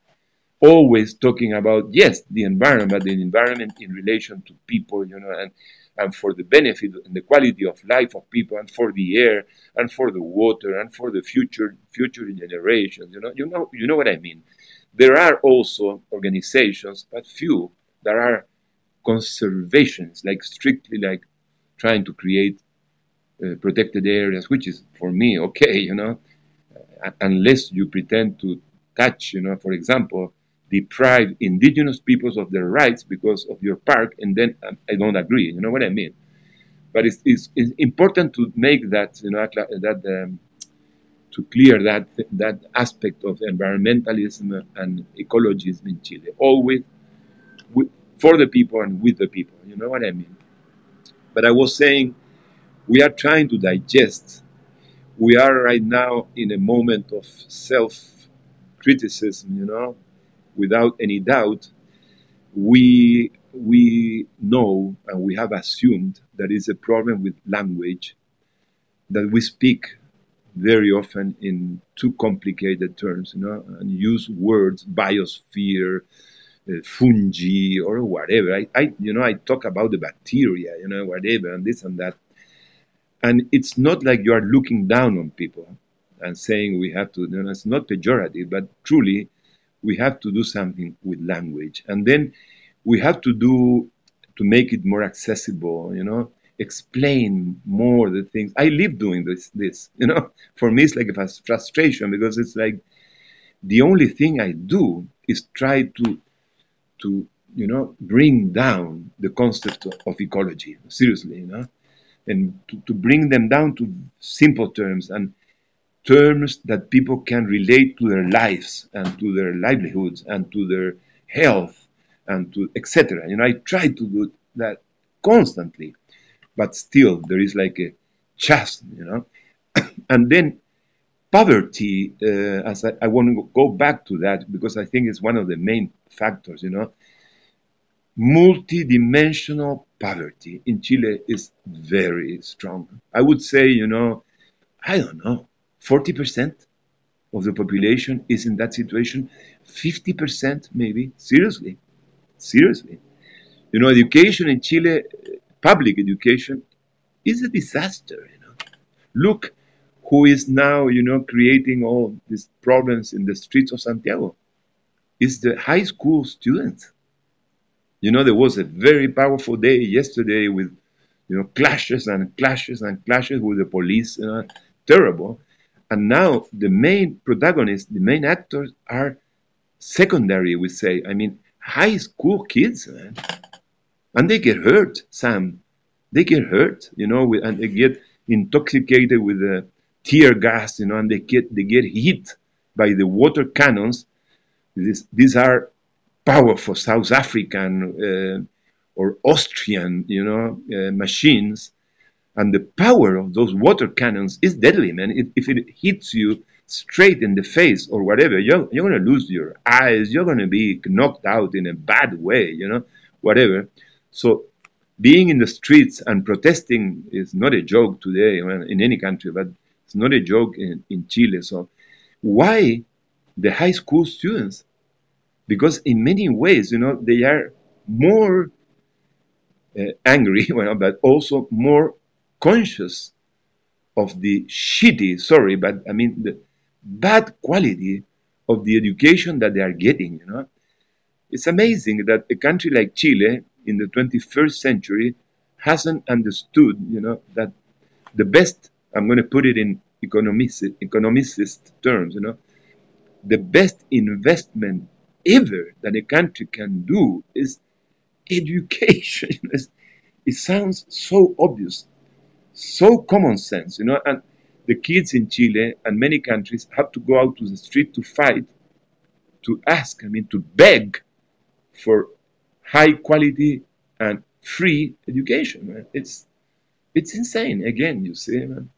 Always talking about, yes, the environment, the environment in relation to people, you know, and, and for the benefit and the quality of life of people and for the air and for the water and for the future future generations. You know, you know, you know what I mean. There are also organizations, but few, that are conservations, like strictly like trying to create uh, protected areas, which is for me okay, you know, uh, unless you pretend to touch, you know, for example, deprive indigenous peoples of their rights because of your park, and then um, I don't agree. You know what I mean? But it's, it's, it's important to make that, you know, that um, to clear that that aspect of environmentalism and ecologism in Chile, always with, for the people and with the people. You know what I mean? But I was saying, we are trying to digest. We are right now in a moment of self criticism, you know, without any doubt. We we know and we have assumed that it's a problem with language, that we speak very often in too complicated terms, you know, and use words, biosphere, uh, fungi, or whatever. I, I, you know, I talk about the bacteria, you know, whatever, and this and that. And it's not like you are looking down on people and saying we have to, you know, it's not pejorative, but truly we have to do something with language. And then we have to do to make it more accessible, you know, explain more the things. I live doing this, this, you know. For me, it's like a frustration because it's like the only thing I do is try to, to you know, bring down the concept of ecology. Seriously, you know, and to, to bring them down to simple terms and terms that people can relate to their lives and to their livelihoods and to their health and to etc. You know, I try to do that constantly but still there is like a chasm, you know. and then poverty, uh, as I, I, want to go back to that because I think it's one of the main factors, you know. Multidimensional poverty in Chile is very strong. I would say, you know, I don't know, 40% of the population is in that situation, 50% maybe, seriously, seriously. You know, education in Chile public education is a disaster. You know, look who is now you know creating all these problems in the streets of Santiago. It's the high school students. You know, there was a very powerful day yesterday with you know clashes and clashes and clashes with the police. Know, terrible. And now the main protagonists, the main actors are secondary, we say. I mean, high school kids, man and they get hurt, Sam. They get hurt, you know, and they get intoxicated with the tear gas, you know, and they get they get hit by the water cannons. This, these are powerful South African uh, or Austrian, you know, uh, machines, and the power of those water cannons is deadly, man. It, if it hits you straight in the face or whatever, you're, you're going to lose your eyes. You're going to be knocked out in a bad way, you know, whatever. So being in the streets and protesting is not a joke today in any country, but it's not a joke in, in Chile. So why the high school students? Because in many ways, you know, they are more uh, angry, well, but also more conscious of the shitty, sorry, but I mean the bad quality of the education that they are getting, you know. It's amazing that a country like Chile, in the 21st century hasn't understood, you know, that the best, I'm going to put it in economist, economicist terms, you know, the best investment ever that a country can do is education. it sounds so obvious, so common sense, you know, and the kids in Chile and many countries have to go out to the street to fight, to ask, I mean, to beg for high quality and free education. It's it's insane. Again, you see, man.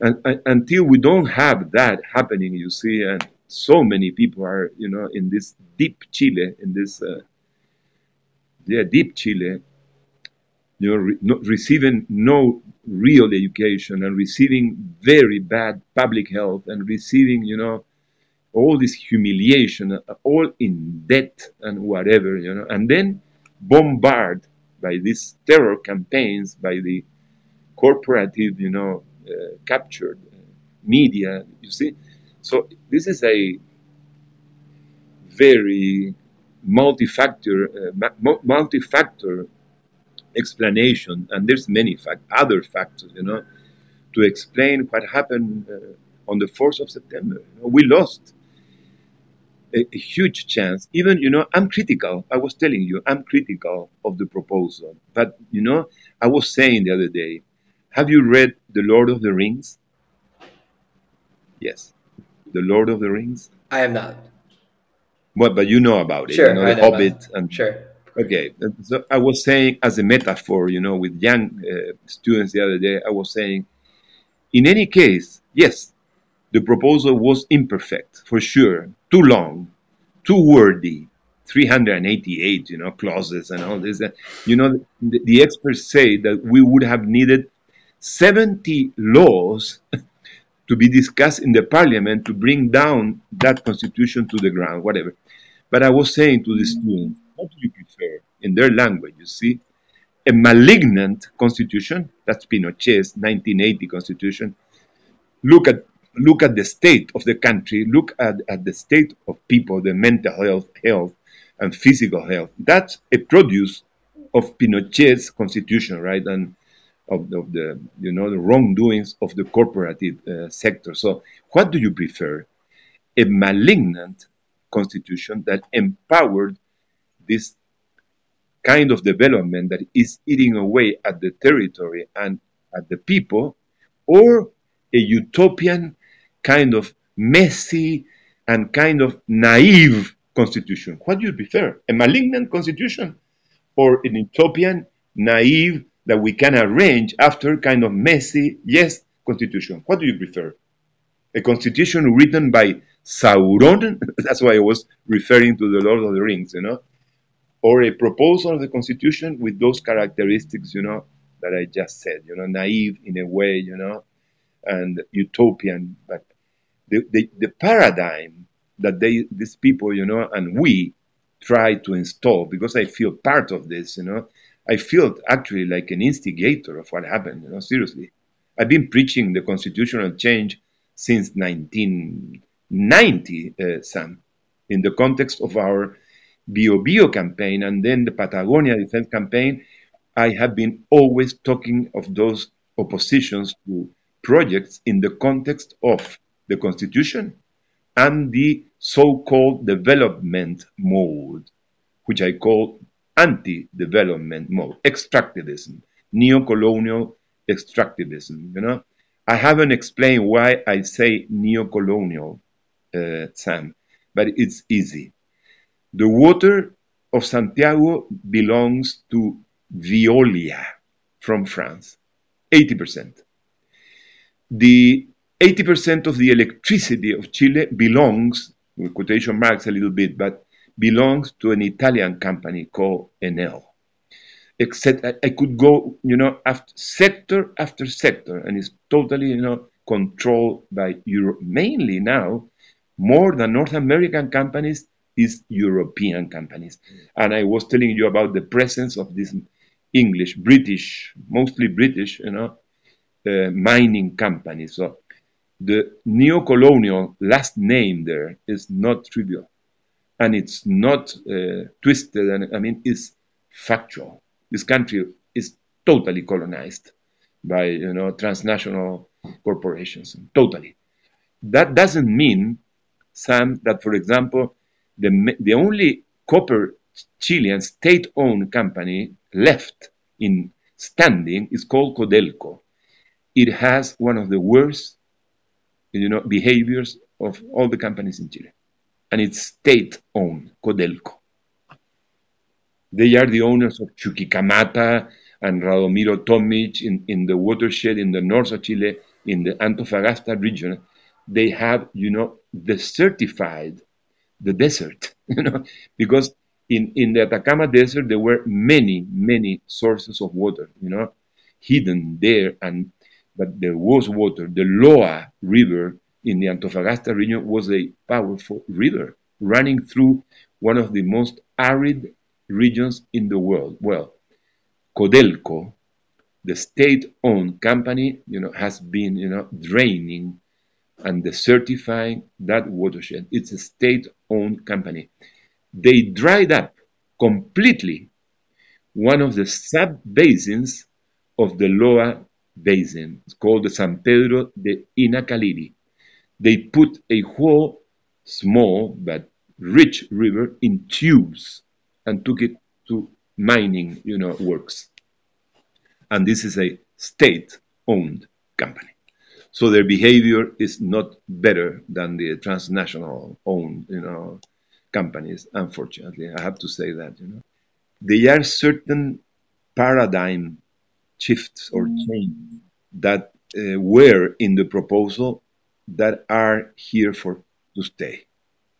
And, and, until we don't have that happening, you see, and so many people are, you know, in this deep Chile, in this, uh, yeah, deep Chile, you know, re- not receiving no real education and receiving very bad public health and receiving, you know, all this humiliation, all in debt and whatever, you know, and then bombarded by these terror campaigns, by the corporative, you know, uh, captured uh, media. You see, so this is a very multi-factor, uh, multi-factor explanation, and there's many fact- other factors, you know, to explain what happened uh, on the 4th of September. You know, we lost a, a, huge chance. Even, you know, I'm critical. I was telling you, I'm critical of the proposal. But, you know, I was saying the other day, have you read The Lord of the Rings? Yes. The Lord of the Rings? I am not. But, but you know about it. Sure, you know, I the know Hobbit about and Sure. Okay, so I was saying as a metaphor, you know, with young uh, students the other day, I was saying, in any case, yes, the proposal was imperfect for sure, too long, too wordy, 388, you know, clauses and all this. You know, the, the experts say that we would have needed 70 laws to be discussed in the parliament to bring down that constitution to the ground, whatever. But I was saying to the students, what do you prefer in their language? You see, a malignant constitution, that's Pinochet's 1980 constitution. Look at look at the state of the country, look at, at the state of people, the mental health, health and physical health. That's a produce of Pinochet's constitution, right? And of, of the you know the wrongdoings of the corporative uh, sector. So, what do you prefer? A malignant constitution that empowered this kind of development that is eating away at the territory and at the people, or a utopian kind of messy and kind of naive constitution. What do you prefer? A malignant constitution or an utopian, naive, that we can arrange after kind of messy, yes, constitution? What do you prefer? A constitution written by Sauron, that's why I was referring to the Lord of the Rings, you know, or a proposal of the constitution with those characteristics, you know, that I just said, you know, naive in a way, you know, and utopian, but the, the, the paradigm that they these people, you know, and we try to install because I feel part of this, you know. I feel actually like an instigator of what happened, you know, seriously. I've been preaching the constitutional change since 1990, uh, Sam, in the context of our Bio Bio campaign and then the Patagonia Defense campaign. I have been always talking of those oppositions to projects in the context of the Constitution and the so called development mode, which I call anti development mode, extractivism, neo colonial extractivism. You know, I haven't explained why I say neo colonial, uh, Sam, but it's easy. The water of Santiago belongs to Veolia from France, 80%. The 80% of the electricity of Chile belongs, with quotation marks a little bit, but belongs to an Italian company called Enel. Except I, could go, you know, after sector after sector, and it's totally, you know, controlled by Europe. Mainly now, more than North American companies, is European companies. And I was telling you about the presence of this English, British, mostly British, you know, uh, mining companies. So the neo-colonial last name there is not trivial, and it's not uh, twisted. And I mean, it's factual. This country is totally colonized by you know transnational corporations. Totally. That doesn't mean, Sam, that for example, the the only copper Chilean state-owned company left in standing is called Codelco. It has one of the worst you know, behaviors of all the companies in Chile. And it's state-owned, Codelco. They are the owners of Chuquicamata and Radomiro Tomic in, in the watershed in the north of Chile, in the Antofagasta region. They have, you know, desertified the desert, you know, because in, in the Atacama Desert there were many, many sources of water, you know, hidden there and but there was water. The Loa River in the Antofagasta region was a powerful river running through one of the most arid regions in the world. Well, Codelco, the state-owned company, you know, has been, you know, draining and desertifying that watershed. It's a state-owned company. They dried up completely one of the sub-basins of the Loa basin. It's called the San Pedro de Inacaliri. They put a whole small but rich river in tubes and took it to mining, you know, works. And this is a state-owned company. So their behavior is not better than the transnational owned, you know, companies. Unfortunately, I have to say that. You know, there are certain paradigm shifts or changes that uh, were in the proposal that are here for to stay.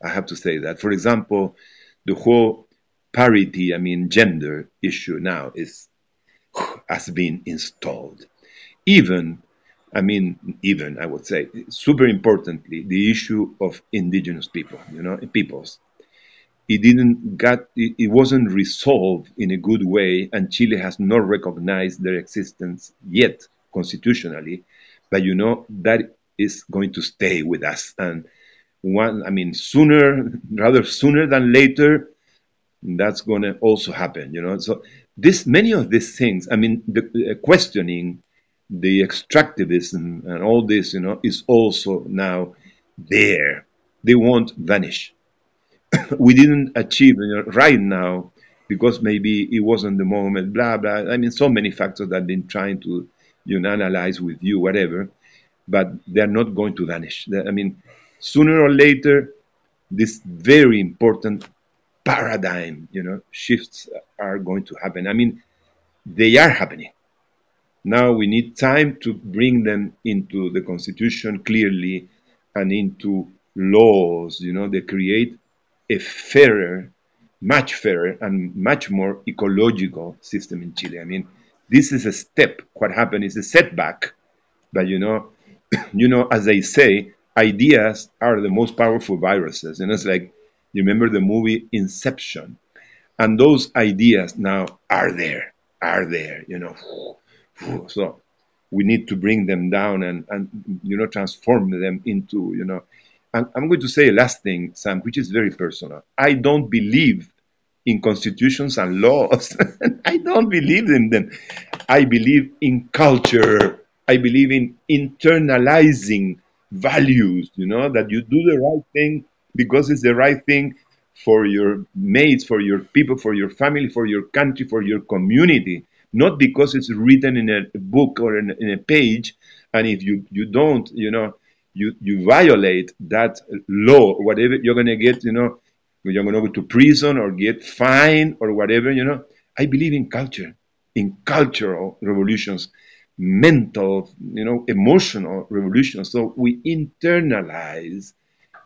I have to say that. For example, the whole parity, I mean, gender issue now is has been installed. Even, I mean, even I would say, super importantly, the issue of indigenous people, you know, peoples. It didn't got it, it wasn't resolved in a good way, and Chile has not recognized their existence yet constitutionally. But you know that is going to stay with us, and one, I mean, sooner rather sooner than later, that's going to also happen. You know, so this many of these things. I mean, the, the questioning the extractivism and all this, you know, is also now there. They won't vanish. we didn't achieve you know, right now because maybe it wasn't the moment, blah, blah. I mean, so many factors that I've been trying to you know, analyze with you, whatever, but they're not going to vanish. I mean, sooner or later, this very important paradigm, you know, shifts are going to happen. I mean, they are happening. Now we need time to bring them into the constitution clearly and into laws, you know, they create a fairer, much fairer and much more ecological system in Chile. I mean, this is a step. What happened is a setback, but you know, you know, as they say, ideas are the most powerful viruses. And it's like, you remember the movie Inception, and those ideas now are there, are there. You know, so we need to bring them down and, and you know transform them into you know. And i'm going to say a last thing sam which is very personal. I don't believe in constitutions and laws. I don't believe in them. I believe in culture i believe in internalizing values you know that you do the right thing because it's the right thing for your mates for your people for your family for your country for your community. Not because it's written in a book or in, in a page. And if you you don't you know you you violate that law whatever you're going to get you know you're going to go to prison or get fined or whatever you know. I believe in culture in cultural revolutions mental you know emotional revolution. so we internalize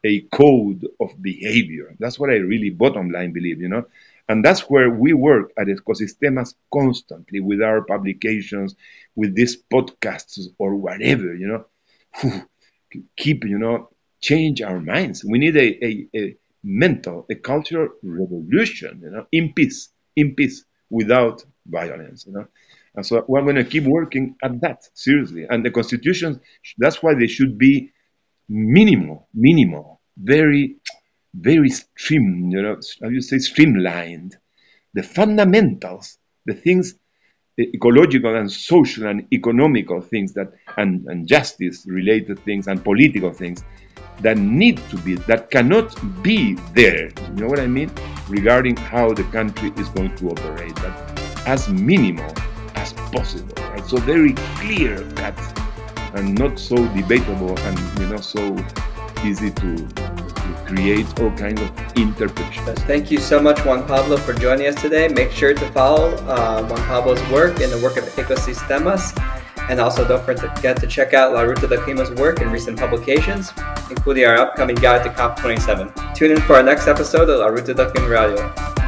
a code of behavior that's what i really bottom line believe you know and that's where we work at Ecosistemas constantly with our publications, with these podcasts or whatever, you know, keep, you know, change our minds. We need a, a, a mental, a cultural revolution, you know, in peace, in peace, without violence, you know. And so we're going to keep working at that seriously. And the constitutions, that's why they should be minimal, minimal, very very stream, you know, how you say streamlined. The fundamentals, the things, the ecological and social and economical things that and, and justice related things and political things that need to be that cannot be there. You know what I mean? Regarding how the country is going to operate, but as minimal possible. Right? So very clear cut and not so debatable and you know so easy to to create all kinds of interpretations. Thank you so much, Juan Pablo, for joining us today. Make sure to follow uh, Juan Pablo's work and the work of Ecosistemas. And also don't forget to check out La Ruta del Clima's work in recent publications, including our upcoming guide to COP27. Tune in for our next episode of La Ruta del Clima Radio.